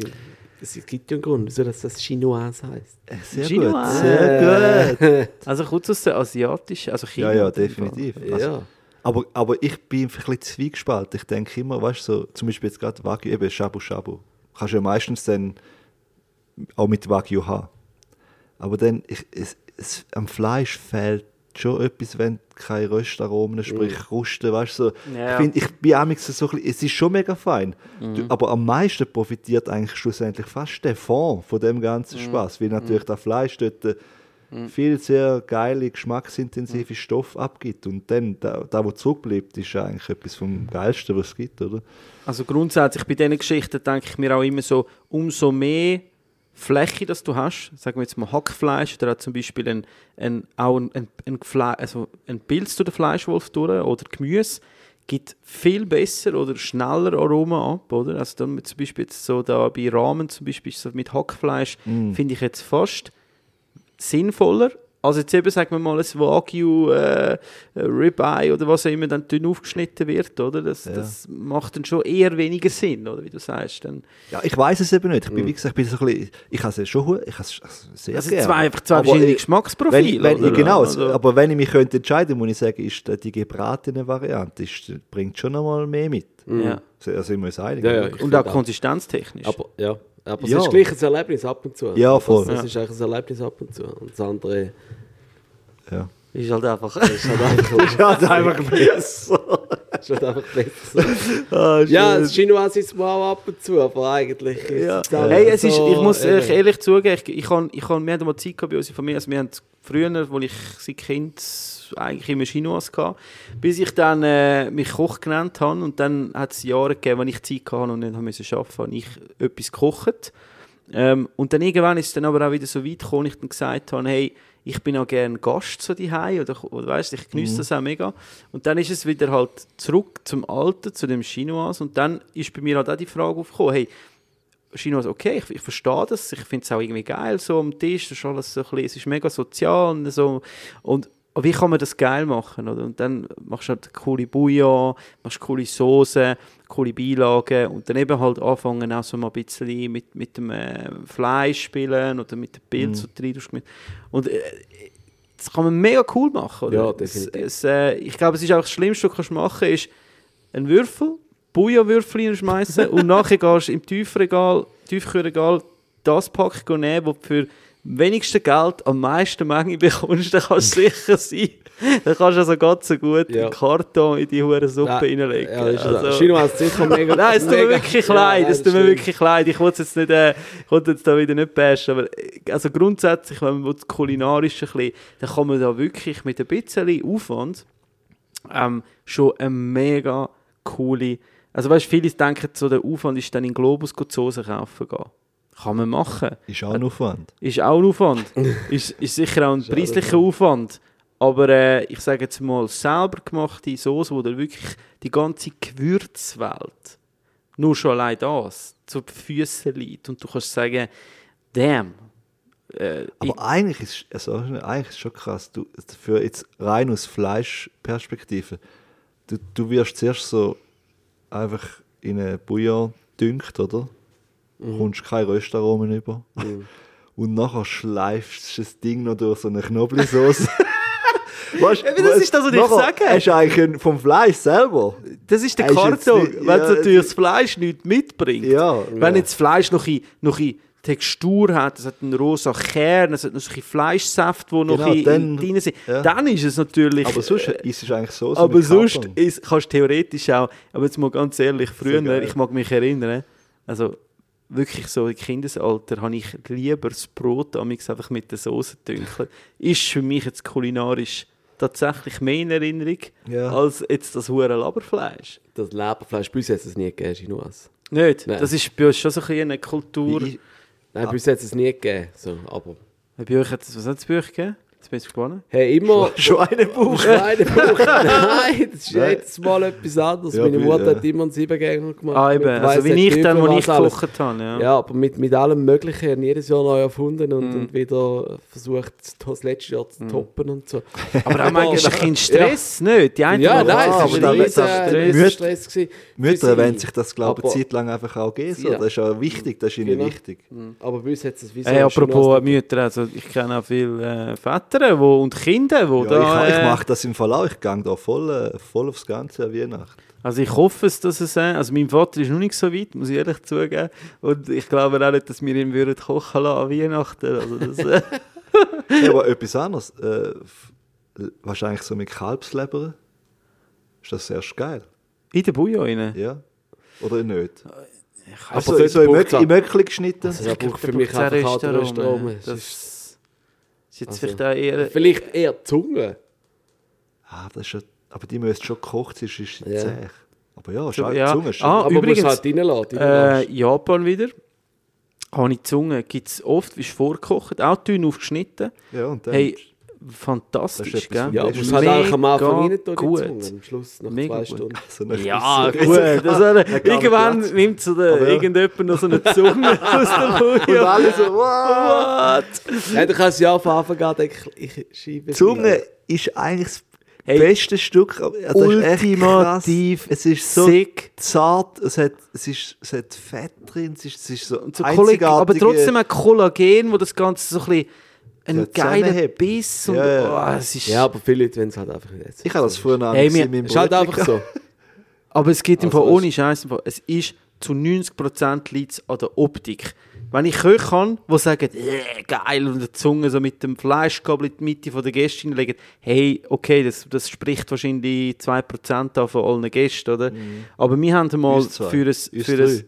es gibt ja einen Grund, wieso das, das Chinois heisst. Äh, Sehr Chinois. gut. Sehr gut. Also kurz aus der asiatischen, also China. Ja, ja, definitiv. Also, Ja. aber, aber ich bin ein bisschen zwiegespalten. Ich denke immer, weißt du, so, zum Beispiel jetzt gerade Wagyu, eben Shabu Shabu. Kannst du ja meistens dann auch mit Wagyu haben. Aber dann, ich, es, es, am Fleisch fehlt schon etwas, wenn keine Röstaromen, sprich Krusten, weißt du, so. Ja. Ich, find, ich bin amigs so ein bisschen, es ist schon mega fein. Mhm. Du, aber am meisten profitiert eigentlich schlussendlich fast der Fond von dem Mhm. ganzen Spaß, weil natürlich das Fleisch dort äh, viel sehr geile, geschmacksintensive Stoff abgibt. Und dann, da, da was zurückbleibt, ist eigentlich etwas vom Geilsten, was es gibt, oder? Also grundsätzlich bei diesen Geschichten denke ich mir auch immer so, umso mehr Fläche, das du hast, sagen wir jetzt mal Hackfleisch oder auch zum Beispiel ein, ein, auch ein, ein, ein, Fle also ein Pilz durch den Fleischwolf durch oder Gemüse, gibt viel besser oder schneller Aromen ab, oder? Also dann zum Beispiel jetzt so da bei Ramen zum Beispiel so mit Hackfleisch finde ich jetzt fast sinnvoller, als jetzt eben, sagen wir mal, ein Wagyu äh, Ribeye oder was auch immer dann dünn aufgeschnitten wird, oder? Das, Ja. das macht dann schon eher weniger Sinn, oder wie du sagst. Dann, Ja, ich weiß es eben nicht. Ich bin, wie gesagt, ich bin so ein bisschen, ich habe es schon, ich habe es sehr also gerne. zwei, einfach zwei Aber verschiedene ich- Geschmacksprofile. Wenn, wenn, oder? genau, Also, aber wenn ich mich könnte entscheiden, muss ich sagen, ist die gebratene Variante, ist, bringt schon noch mal mehr mit. ja. Da sind wir uns einig. Ja, ja, ich Und auch konsistenztechnisch. Aber, ja. Aber Ja. es ist gleich ein Erlebnis ab und zu. Ja, voll. Das, das Ja. ist eigentlich ein Erlebnis ab und zu. Und das andere ja. ist halt einfach. ist halt einfach, ist Ja, einfach besser. Halt einfach besser. ja, das Chinois ist mal ab und zu, aber eigentlich ist Ja. es Hey, es ist, so, ich muss euch ehrlich zugeben, ich, ich kann, ich kann, wir hatten mal Zeit bei unserer Familie, also wir haben früher, als ich seit Kind eigentlich immer Chinois gehabt, bis ich dann äh, mich Koch genannt habe und dann hat es Jahre gegeben, wenn ich Zeit hatte und nicht haben müssen arbeiten, habe ich etwas gekocht. Ähm, und dann irgendwann ist es dann aber auch wieder so weit gekommen, ich dann gesagt habe, hey, ich bin auch gerne Gast so daheim oder, oder weißt, ich genieße das auch mega. Und dann ist es wieder halt zurück zum Alten, zu dem Chinois und dann ist bei mir halt auch die Frage aufgekommen, hey, Chinois, okay, ich, ich verstehe das, ich finde es auch irgendwie geil, so am Tisch, das ist alles so ein bisschen, es ist mega sozial und so. Und wie kann man das geil machen? Oder? Und dann machst du halt coole Bouillon, machst coole Soßen, coole Beilagen und dann eben halt anfangen auch so mal ein bisschen mit, mit dem äh, Fleisch spielen oder mit dem Pilz so rein tust mit. Und äh, das kann man mega cool machen. Oder? Ja, Es, definitiv. es, äh, ich glaube, es ist auch das Schlimmste, was du kannst machen ist einen Würfel, Bouillonwürfel reinschmeißen und nachher gehst du im Tiefregal, Tiefkühlregal das Pack nehmen, das für wenigsten Geld am meisten Menge bekommst, dann kannst du sicher sein. Dann kannst du also ganz so gut Ja. einen Karton in die hure Suppe Nein, reinlegen. Ja, also, Chino hat sicher mega. Nein, es tut mir wirklich Ja, leid, es tut mir wirklich leid. Ich wollte jetzt nicht, äh, ich wollte jetzt da wieder nicht bashen, aber äh, also grundsätzlich, wenn man das Kulinarische ein bisschen, dann kann man da wirklich mit ein bisschen Aufwand ähm, schon eine mega coole, also weißt, viele denken so, der Aufwand ist dann in Globus die Soße kaufen gehen. Kann man machen. Ist auch ein Aufwand. Ist auch ein Aufwand. ist, ist sicher auch ein preislicher Aufwand. Aber äh, ich sage jetzt mal, selber gemachte Soße, wo dir wirklich die ganze Gewürzwelt, nur schon allein das, zu den Füßen liegt und du kannst sagen, damn. Äh, Aber eigentlich ist, also, eigentlich ist schon krass, du, für jetzt rein aus Fleischperspektive, du, du wirst zuerst so einfach in einen Bouillon dünkt, oder? Mhm. Kommst keine Röstaromen über. Und nachher schleifst du das Ding noch durch so eine Knoblauchsoße. weißt, Eben, das ist das, was ich sage. Hast du eigentlich ein- vom Fleisch selber. das ist der Karton, nicht- wenn ja, natürlich das Fleisch nichts mitbringt. Ja, Wenn ja. jetzt das Fleisch noch ein, noch ein Textur hat, es hat einen rosa Kern, es hat noch so ein Fleischsaft, wo noch Genau, ein dann- drin sind, ja. dann ist es natürlich... Aber sonst äh, ist es eigentlich so. so aber sonst ist, kannst du theoretisch auch, aber jetzt mal ganz ehrlich, früher, ich mag mich erinnern, also wirklich so im Kindesalter, habe ich lieber das Brot amigs einfach mit der Soße dünkeln. Ist für mich jetzt kulinarisch tatsächlich mehr in Erinnerung, Ja. als jetzt das hure Laberfleisch. Das Leberfleisch, bei uns hat es nie gegeben, Chinois. Nicht? Nein. Das ist bei uns schon so ein bisschen eine Kultur. Wie- Nein, bei uns hat es nie gegeben. So, aber. Bei euch hat es, was hat es bei euch gegeben? Jetzt bin ich gespannt. Hey, immer. Schweinebuch. Schweinebuch. Nein, das ist Nein. jedes Mal etwas anderes. Ja, Meine Mutter ja. hat immer einen Siebengänger gemacht. Ah, eben. Also wie nicht ich dann, wo ich gekocht habe. Ja. Ja, aber mit, mit allem Möglichen und jedes Jahr neu erfunden und, Mhm. und wieder versucht, das letzte Jahr zu toppen und so. Aber auch manchmal ein bisschen Stress, nicht? Die einen Ja, nein, es da- ein riesen Müt- Stress. gewesen Mütter sie. wollen sich das, glaube ich, Aber- eine Zeit lang einfach auch geben. So. Ja. Das ist ja wichtig, das ist ihnen Genau. wichtig. Aber bei uns hat es wieso Hey, apropos Mütter, also ich kenne auch viele äh, Väter wo, und Kinder, die Ja, da... ich ich äh, mache das im Fall auch. Ich gehe da voll, äh, voll aufs Ganze an Weihnachten. Also ich hoffe es, dass es... Äh, also mein Vater ist noch nicht so weit, muss ich ehrlich zugeben. Und ich glaube auch nicht, dass wir ihn würden kochen lassen an Weihnachten. Also das, äh, Ja, aber etwas anderes. Äh, wahrscheinlich so mit Kalbsleber. Ist das erst geil? in den Bouillon rein. Ja? Oder nicht? Aber Also dort so im Möckli- geschnitten? Also, da braucht für mich einfach. Es Das ist jetzt Also- vielleicht auch eher... Vielleicht eher die Zunge. ah, das ist ja, aber die müsste schon gekocht sein, sonst ist sie Ja. zäh. Aber ja, schau, ja. Zunge ist schon. Ah, Aber übrigens, halt reinlassen. Äh. Japan wieder. Habe ich die Zunge, gibt es oft, wie es vorgekocht, auch dünn aufgeschnitten. ja, und dann, Hey, Das fantastisch, ist etwas gell? ja, aber das es ist halt auch am Anfang rein gut. Am Schluss, nach Mega zwei. Stunden. so Ja, gut. Das eine, irgendwann Platz. nimmt so der, ja. irgendjemand noch so eine Zunge aus dem Und Bouillon. alle so, wow! What? Nein, du kannst ja von Anfang an denken, ich schiebe es Zunge rein. ist eigentlich das Hey, beste Stück. Ja, das ist echt ultimativ. Es ist so sick. zart, es hat, es ist, es hat Fett drin, es ist, es ist so, Und so aber trotzdem ein Kollagen, wo das Ganze so ein bisschen einen geilen zusammenhebt. Biss und Ja, ja. Oh, es ist Ja, aber viele Leute wollen es halt einfach nicht essen. Ich habe das früher noch Hey, in meinem ist halt einfach so. Aber es geht im Also Fall das- ohne Scheiß. Es ist zu 90% liegt an der Optik. Wenn ich Köche habe, die sagen, äh, geil, und die Zunge so mit dem Fleischgabel in die Mitte von der Gäste hineinlegen, hey, okay, das, das spricht wahrscheinlich 2% an von allen Gästen, oder? Aber wir haben mal für ein, für ein,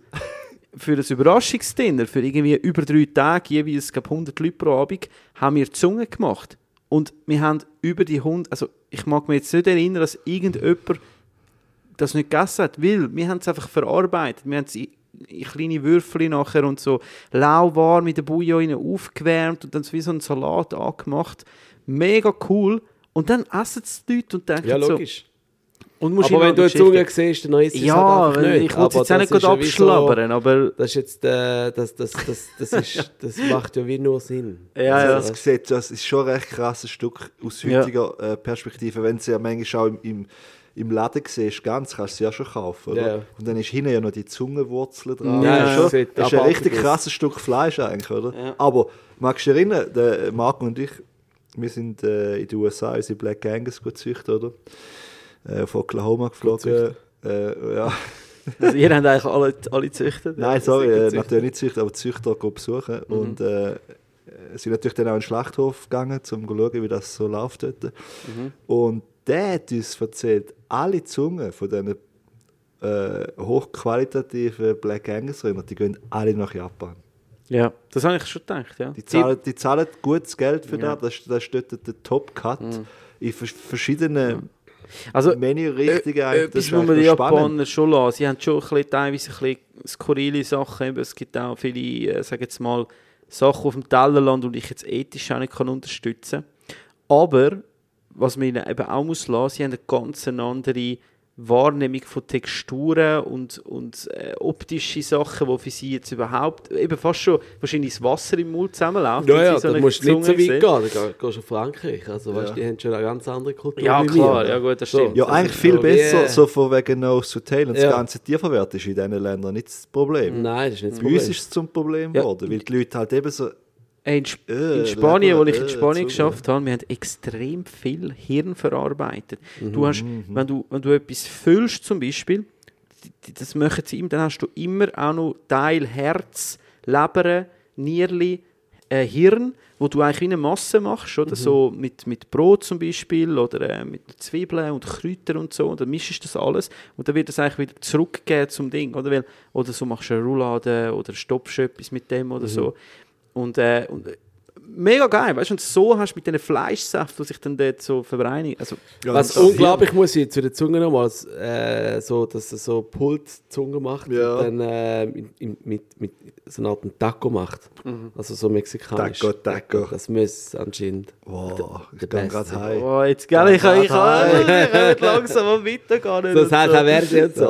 für ein Überraschungsdinner, für irgendwie über drei Tage, jeweils glaube 100 Leute pro Abend, haben wir die Zunge gemacht. Und wir haben über die 100, also ich mag mich jetzt nicht erinnern, dass irgendjemand das nicht gegessen hat, weil wir haben es einfach verarbeitet. Wir haben es in, in kleine Würfel nachher und so lauwarm mit der Bouillon aufgewärmt und dann so wie so einen Salat angemacht. Mega cool. Und dann essen es die Leute und denken Ja, so... logisch. Und musst Aber wenn du die Zunge siehst, dann ist es Ja, halt nicht. ich wollte es jetzt auch Aber nicht das ja wie so- abschlabbern, aber... Das ist jetzt, äh, das, das, das, das, ist, das macht ja wie nur Sinn. Ja, ja. Also, das, sieht, das ist schon ein recht krasses Stück aus Ja. heutiger äh, Perspektive. Wenn du sie ja manchmal auch im, im, im Laden siehst, ganz, kannst du sie ja schon kaufen. Oder? Ja. Und dann ist hinten ja noch die Zungenwurzel dran. Ja, das ist, ja, schon, sieht das ist ein richtig krasses Stück Fleisch eigentlich, oder? Ja. Aber magst du dich erinnern, der Marco und ich, wir sind äh, in den USA unsere Black Angus gut züchten, oder? Äh, auf Oklahoma geflogen. Äh, ja. Also ihr habt eigentlich alle, alle gezüchtet? Nein, sorry, äh, gezüchtet. natürlich nicht Züchter, aber Züchter gehen besuchen. Mhm. Und äh, äh, sind natürlich dann auch in den Schlachthof gegangen, um zu schauen, wie das so läuft dort. Und der hat uns erzählt, alle Zungen von diesen äh, hochqualitativen Black Rinder, die gehen alle nach Japan. Ja, das habe ich schon gedacht, ja. Die zahlen, die zahlen gutes Geld für Ja. das, das, ist- dort der Top-Cut. In vers verschiedenen Also, Menü-Richtungen. Äh, eigentlich. Etwas ist muss man die. Japaner schon lassen. Sie haben schon ein bisschen, teilweise ein bisschen skurrile Sachen. Es gibt auch viele, äh, sage jetzt mal, Sachen auf dem Tellerland, die ich jetzt ethisch auch nicht kann unterstützen kann. Aber, was man ihnen eben auch muss lassen, sie haben eine ganz andere Wahrnehmung von Texturen und, und äh, optische Sachen, die für sie jetzt überhaupt, eben fast schon wahrscheinlich das Wasser im Mund zusammenläuft. Ja, ja, so da musst du nicht so weit sehen. gehen. Da geh- gehst du auf Frankreich. Also, weißt, Ja. die haben schon eine ganz andere Kultur. Ja, klar, wir. ja gut, das So. stimmt. Ja, Das eigentlich viel so- besser, Yeah. so von wegen Nose to Tail. Und das Ja. ganze Tierverwertung ist in diesen Ländern nicht das Problem. Nein, das ist nicht das Bei uns Problem. ist es zum Problem Ja. geworden, weil die Leute halt eben so. Ey, in, Sp Äh, in Spanien, wo ich in äh, Spanien Zunge. geschafft habe, wir haben extrem viel Hirn verarbeitet. Mhm, Du hast, wenn, du, wenn du etwas füllst zum Beispiel, das machen sie ihm, dann hast du immer auch noch Teil Herz, Leber, Nierli, äh, Hirn, wo du eigentlich wie eine Masse machst, Mhm. oder so mit, mit Brot zum Beispiel oder äh, mit Zwiebeln und Kräutern und so, und dann mischst du das alles und dann wird das eigentlich wieder zurückgegeben zum Ding, oder? Weil, oder so machst du eine Roulade oder stopfst etwas mit dem Mhm. oder so. Und, äh, und äh, mega geil, weißt du, und so hast du mit diesen Fleischsäften, die sich dann dort so verbreinigen. Also, Was das- unglaublich muss ich zu der Zunge nochmal, äh, so, dass er so Pult-Zunge macht Ja. und dann äh, in, mit, mit so einer Art Taco macht. Also so mexikanisch. Taco, Taco. Das muss anscheinend. Wow, ich Beste. gerade heim. oh, jetzt, gell, ich kann, ich kann, langsam mal weitergehen. So und Salsa Verde und so.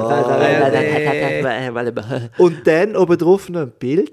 Und dann oben drauf noch ein Bild.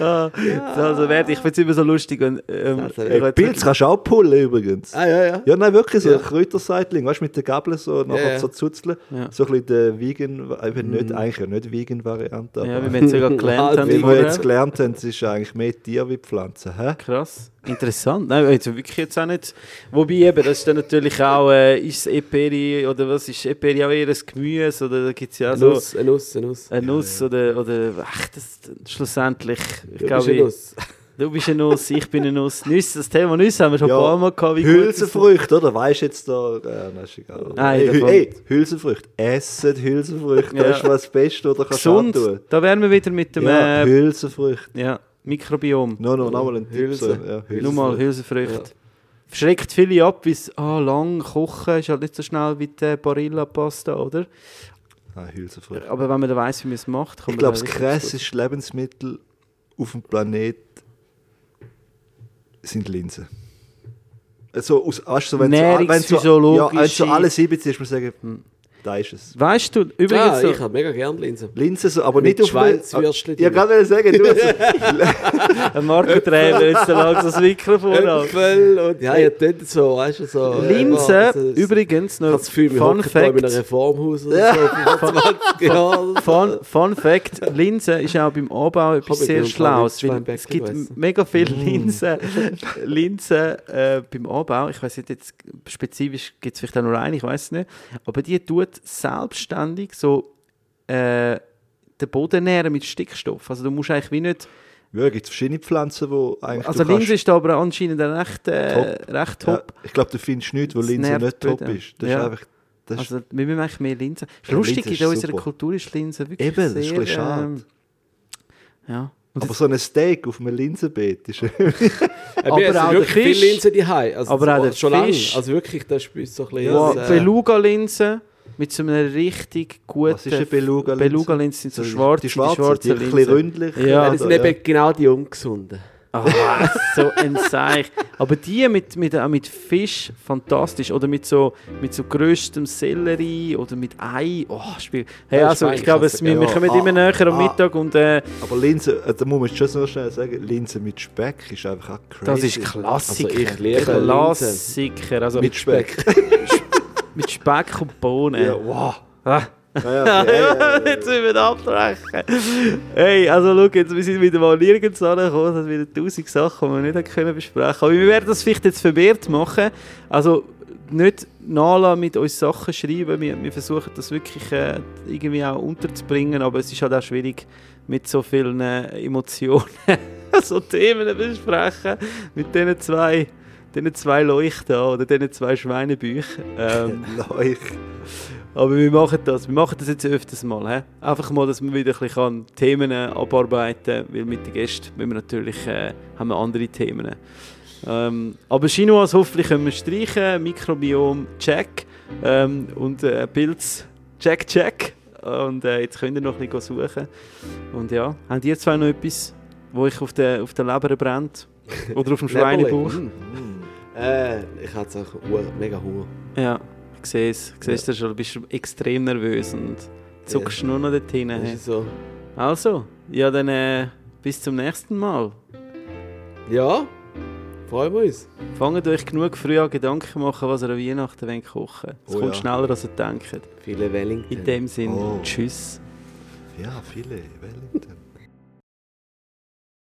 Also, werde ich finde es immer so lustig. Und, ähm, Also, ich Ey, Pilz kannst du auch pullen übrigens. Ah, ja, ja. Ja, nein, wirklich so Ja. ein Kräuterseitling, weißt du, mit der Gabel so nachher ja. so zuzeln. Ja. So ein bisschen der Vegan, eben nicht, eigentlich ja nicht Vegan-Variante, ja, wie wir jetzt sogar gelernt haben. wie wir jetzt gelernt haben, es ist eigentlich mehr Tier wie Pflanze. Hä? Krass, interessant. Nein, also wirklich jetzt auch nicht. Wobei eben, das ist dann natürlich auch, äh, ist Eperi oder was ist Eperi auch eher ein Gemüse oder da gibt es ja auch so Nuss, eine Nuss, eine Nuss. eine Nuss oder, oder ach, das, schlussendlich, ich Du bist glaube, eine ich- Nuss. du bist eine Nuss, ich bin eine Nuss. Nüsse, das Thema Nüsse haben wir schon Ja, ein paar Mal gehabt. Hülsenfrüchte, oder? Weißt du jetzt da? Ja, das ist egal. Nein, hey, davon- hey, Hülsenfrüchte. Essen Hülsenfrüchte. Ja. Das ist was das Beste, du kannst Gesund, antun. da wären wir wieder mit dem Ja, äh, Hülsenfrüchte. ja, Mikrobiom. No, no, nochmal ein Tipp. So. Hülse. Ja, Nur mal Hülsenfrüchte. Verschreckt viele ab, weil ah, lang kochen ist halt nicht so schnell wie die Barilla-Pasta, oder? Nein, Hülsenfrüchte. Aber wenn man dann weiss, wie man es macht, kann Ich glaube, da das krasseste Lebensmittel auf dem Planet sind Linsen. Also, aus, weißt du, so, wenn so, wenn so, ja, wenn so alle sieben ziehst, musst du sagen, da ist es. Weißt du, übrigens, Ah, so, ich habe mega gerne Linsen. Linsen, so, aber Mit nicht auf Schweinswürstchen Ja, gerade sagen, du also, ein Marco Träber jetzt so langsam das Mikrofon an. Und ja, ihr tut so, weißt du, so. Linsen, also, es- übrigens, Ich noch habe das Gefühl, Fun da in einem Fact, Reformhaus oder so, 25 Jahre. Fun, Fun Fact, Linsen ist auch beim Anbau etwas sehr Schlaues, es gibt mega viele Mm. Linsen, Linsen äh, beim Anbau, ich weiß nicht, jetzt spezifisch gibt es vielleicht auch nur eine, ich weiß nicht, aber die tut selbstständig so äh, den Boden nähren mit Stickstoff, also du musst eigentlich wie nicht ja, gibt verschiedene Pflanzen, die eigentlich. Also Linse ist da aber anscheinend recht, äh, recht ja, top. Ich glaube, du findest nichts, wo Das Linse nicht top ist. Das Ja. ist einfach. Das ist, Also wir müssen eigentlich mehr Linsen. Ist Ja, lustig, Linse in ist unserer super. Kultur ist Linse wirklich Eben, das sehr... ist ein bisschen schade. ähm, ja. Und aber das- so ein Steak auf einem Linsenbeet ist. Aber Aber wir auch wirklich Fisch- viele Linsen die Also aber auch der schon Fisch- lange. Also wirklich, das ist so ein bisschen. wow, äh, Beluga-Linsen mit so einem richtig guten... Was ist eine Beluga-Linse? Beluga-Linsen sind so schwarze, Die schwarzen, die, ein bisschen Linsen. ründlich. Ja, das sind eben genau die ungesunden. Ah, so ein Seich. Aber die mit, mit, auch mit Fisch, fantastisch. Oder mit so, mit so grösstem Sellerie oder mit Ei. Oh, Spiel. Hey, Ja, also, ich glaube, es- wir, wir kommen Ah, immer näher am ah. Mittag und äh, Aber Linse, äh, da muss man schon so schnell sagen, Linse mit Speck ist einfach auch crazy. das ist Klassiker. Also ich liebe Klassiker. Also Mit Speck. Mit Speck und Bohnen. ja, wow. Ah. Ja, ja, okay, ja, ja, ja. jetzt müssen wir abbrechen. Hey, also schau, jetzt, wir sind wieder mal nirgends angekommen, es hat wieder tausend Sachen, die wir nicht können besprechen Aber wir werden das vielleicht jetzt vermehrt machen. Also nicht nachlassen mit uns Sachen schreiben. Wir, wir versuchen das wirklich äh, irgendwie auch unterzubringen, aber es ist halt auch schwierig mit so vielen äh, Emotionen so Themen zu besprechen mit diesen zwei, diesen zwei Leuchten oder diesen zwei Schweinebüchern. Ähm, Leuch. aber wir machen das. Wir machen das jetzt öfters mal. He? Einfach mal, dass man wieder ein bisschen Themen abarbeiten kann, weil mit den Gästen wir natürlich, äh, haben wir andere Themen. Ähm, aber Chinois hoffentlich können wir streichen, Mikrobiom check ähm, und äh, Pilz check check. Und äh, jetzt könnt ihr noch ein bisschen suchen. Und ja, habt ihr zwei noch etwas, wo ich auf der, auf der Leber brennt? Oder auf dem Schweinebauch? Äh, ich hatte auch ur- mega Hunger. Ja, ich sehe es. Ich sehe es dir schon. Du bist extrem nervös und zuckst nur noch dorthin. Das Hey. so. Also, ja, dann äh, bis zum nächsten Mal. Ja, freuen wir uns. Fangt euch genug früh an Gedanken machen, was ihr an Weihnachten wollt kochen Es Oh kommt ja. schneller, als ihr denkt. Viele Wellington. In dem Sinne, Oh. tschüss. Ja, viele Wellington.